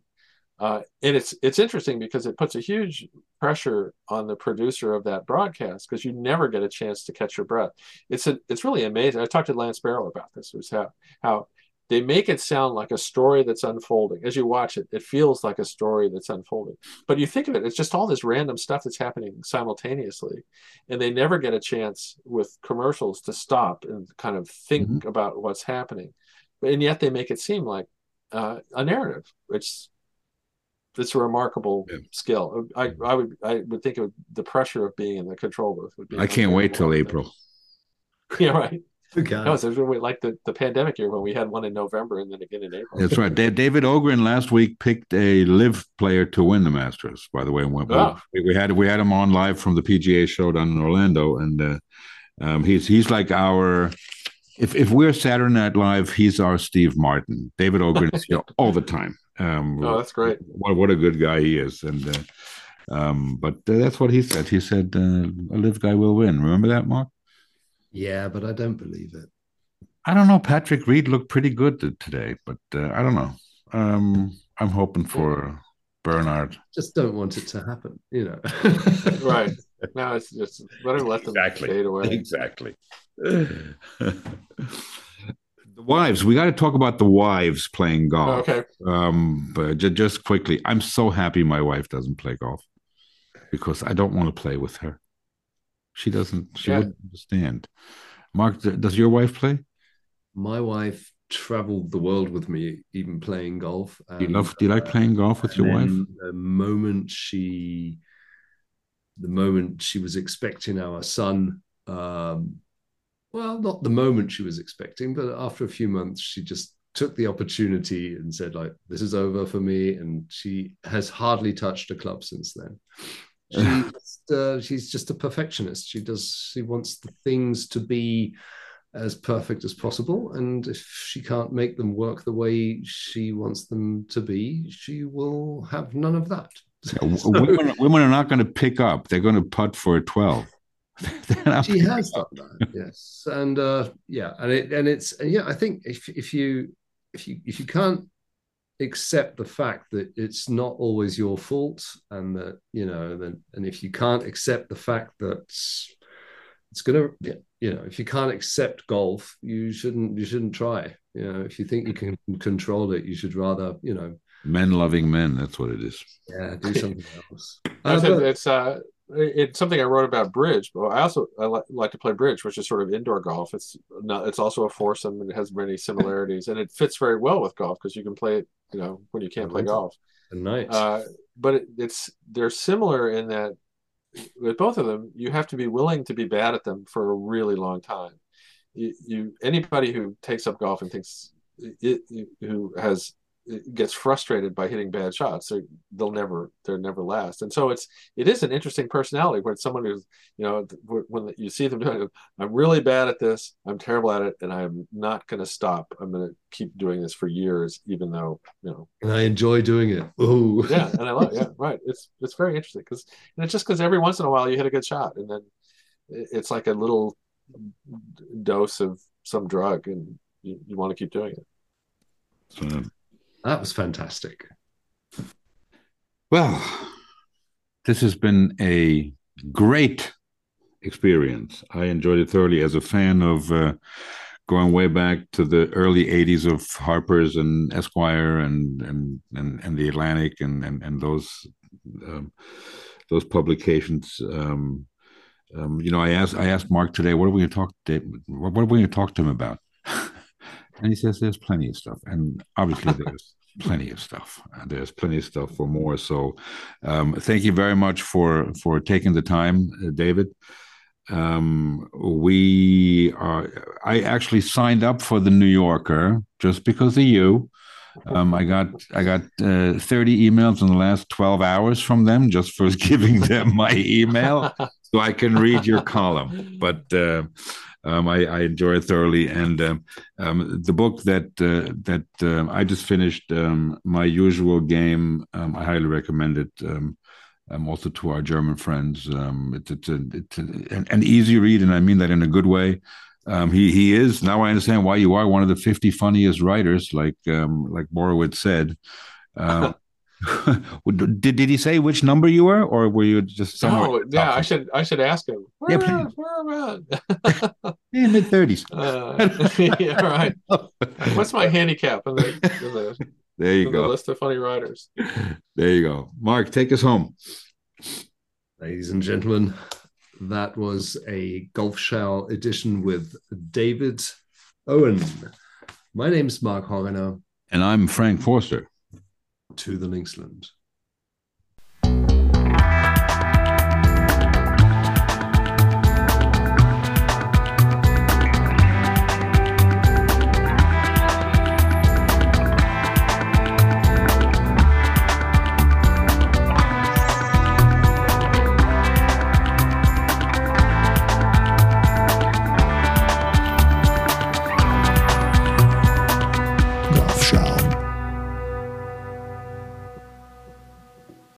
Uh, and it's it's interesting because it puts a huge pressure on the producer of that broadcast because you never get a chance to catch your breath. It's a, it's really amazing. I talked to Lance Barrow about this. Was how how they make it sound like a story that's unfolding. As you watch it, it feels like a story that's unfolding. But you think of it, it's just all this random stuff that's happening simultaneously. And they never get a chance with commercials to stop and kind of think about what's happening. And yet they make it seem like uh, a narrative, which it's a remarkable Yeah. skill. I, I would I would think of the pressure of being in the control booth. Would be I can't wait till. April. Yeah, right. Okay. No, so it's really like the, the pandemic year when we had one in November and then again in April. That's right. Da- David Ogrin last week picked a live player to win the Masters. By the way, we, Ah. we, we had we had him on live from the PGA show down in Orlando, and uh, um, he's he's like our. If if we're Saturday Night Live, he's our Steve Martin. David Ogrin is here all the time. Um, Oh, that's great. What what a good guy he is, and uh, um, but uh, that's what he said. He said uh, a live guy will win. Remember that, Mark? Yeah, but I don't believe it. I don't know. Patrick Reed looked pretty good today, but uh, I don't know. Um, I'm hoping for Bernard. Just don't want it to happen, you know. Right. No, it's just better let them fade away. Exactly. the wives. We got to talk about the wives playing golf. Okay. Um, but ju- just quickly, I'm so happy my wife doesn't play golf because I don't want to play with her. She doesn't. She Yeah. wouldn't understand. Mark, does your wife play? My wife traveled the world with me, even playing golf. Do you love? Do you like uh, playing golf with your wife? The moment she, the moment she was expecting our son, um, well, not the moment she was expecting, but after a few months, she just took the opportunity and said, like, this is over for me. And she has hardly touched a club since then. She's, uh, she's just a perfectionist. She does, she wants the things to be as perfect as possible. And if she can't make them work the way she wants them to be, she will have none of that. Women, women are not going to pick up. They're going to putt for a 12. she has done that, yes, and uh, yeah, and it and it's and yeah. I think if if you if you if you can't accept the fact that it's not always your fault, and that you know, then and if you can't accept the fact that it's gonna, you know, if you can't accept golf, you shouldn't you shouldn't try. You know, if you think you can control it, you should rather, you know, men loving men. That's what it is. Yeah, do something else. I think it's uh, it's something I wrote about bridge, but I also I li- like to play bridge, which is sort of indoor golf. It's not, it's also a foursome and it has many similarities, and it fits very well with golf because you can play it, you know, when you can't play golf. Nice. Uh, but it, it's they're similar in that with both of them, you have to be willing to be bad at them for a really long time. You, you anybody who takes up golf and thinks it, who has gets frustrated by hitting bad shots. They they'll never they'll never last. And so it's it is an interesting personality where it's someone who's you know when you see them doing it i'm really bad at this. I'm terrible at it and i'm not going to stop. I'm going to keep doing this for years even though you know. And i enjoy doing it. Oh yeah and i love it. Yeah right. It's it's very interesting because and it's just because every once in a while you hit a good shot and then it's like a little dose of some drug and you, you want to keep doing it. So that was fantastic. Well, this has been a great experience. I enjoyed it thoroughly as a fan of uh, going way back to the early 80s of Harper's and Esquire and and and, and the Atlantic and and, and those um, those publications. Um, um, you know, I asked I asked Mark today, what are we going to talk to what are we going to talk to him about? And he says there's plenty of stuff, and obviously there's plenty of stuff. There's plenty of stuff for more. So, um, thank you very much for for taking the time, uh, David. Um, we are. I actually signed up for the New Yorker just because of you. Um, I got I got uh, 30 emails in the last 12 hours from them just for giving them my email so I can read your column. But uh, um, I, I, enjoy it thoroughly. And um, um, the book that uh, that uh, I just finished, um, my usual game, um, I highly recommend it. Also to our German friends, it's, it's, a, it's a, an, an, easy read, and I mean that in a good way. he he is now. I understand why you are one of the fifty funniest writers, like like Borowitz said. Did did he say which number you were, or were you just somewhere? Oh, yeah, I should I should ask him. Where yeah, please. Where at? yeah, mid thirties. Uh, yeah, right. What's my handicap in the, in the there you go. The list of funny writers. There you go. Mark, take us home. Ladies and gentlemen, that was a Golf Show edition with David Owen. My name's Mark Horner. And I'm Frank Forster to the Linksland.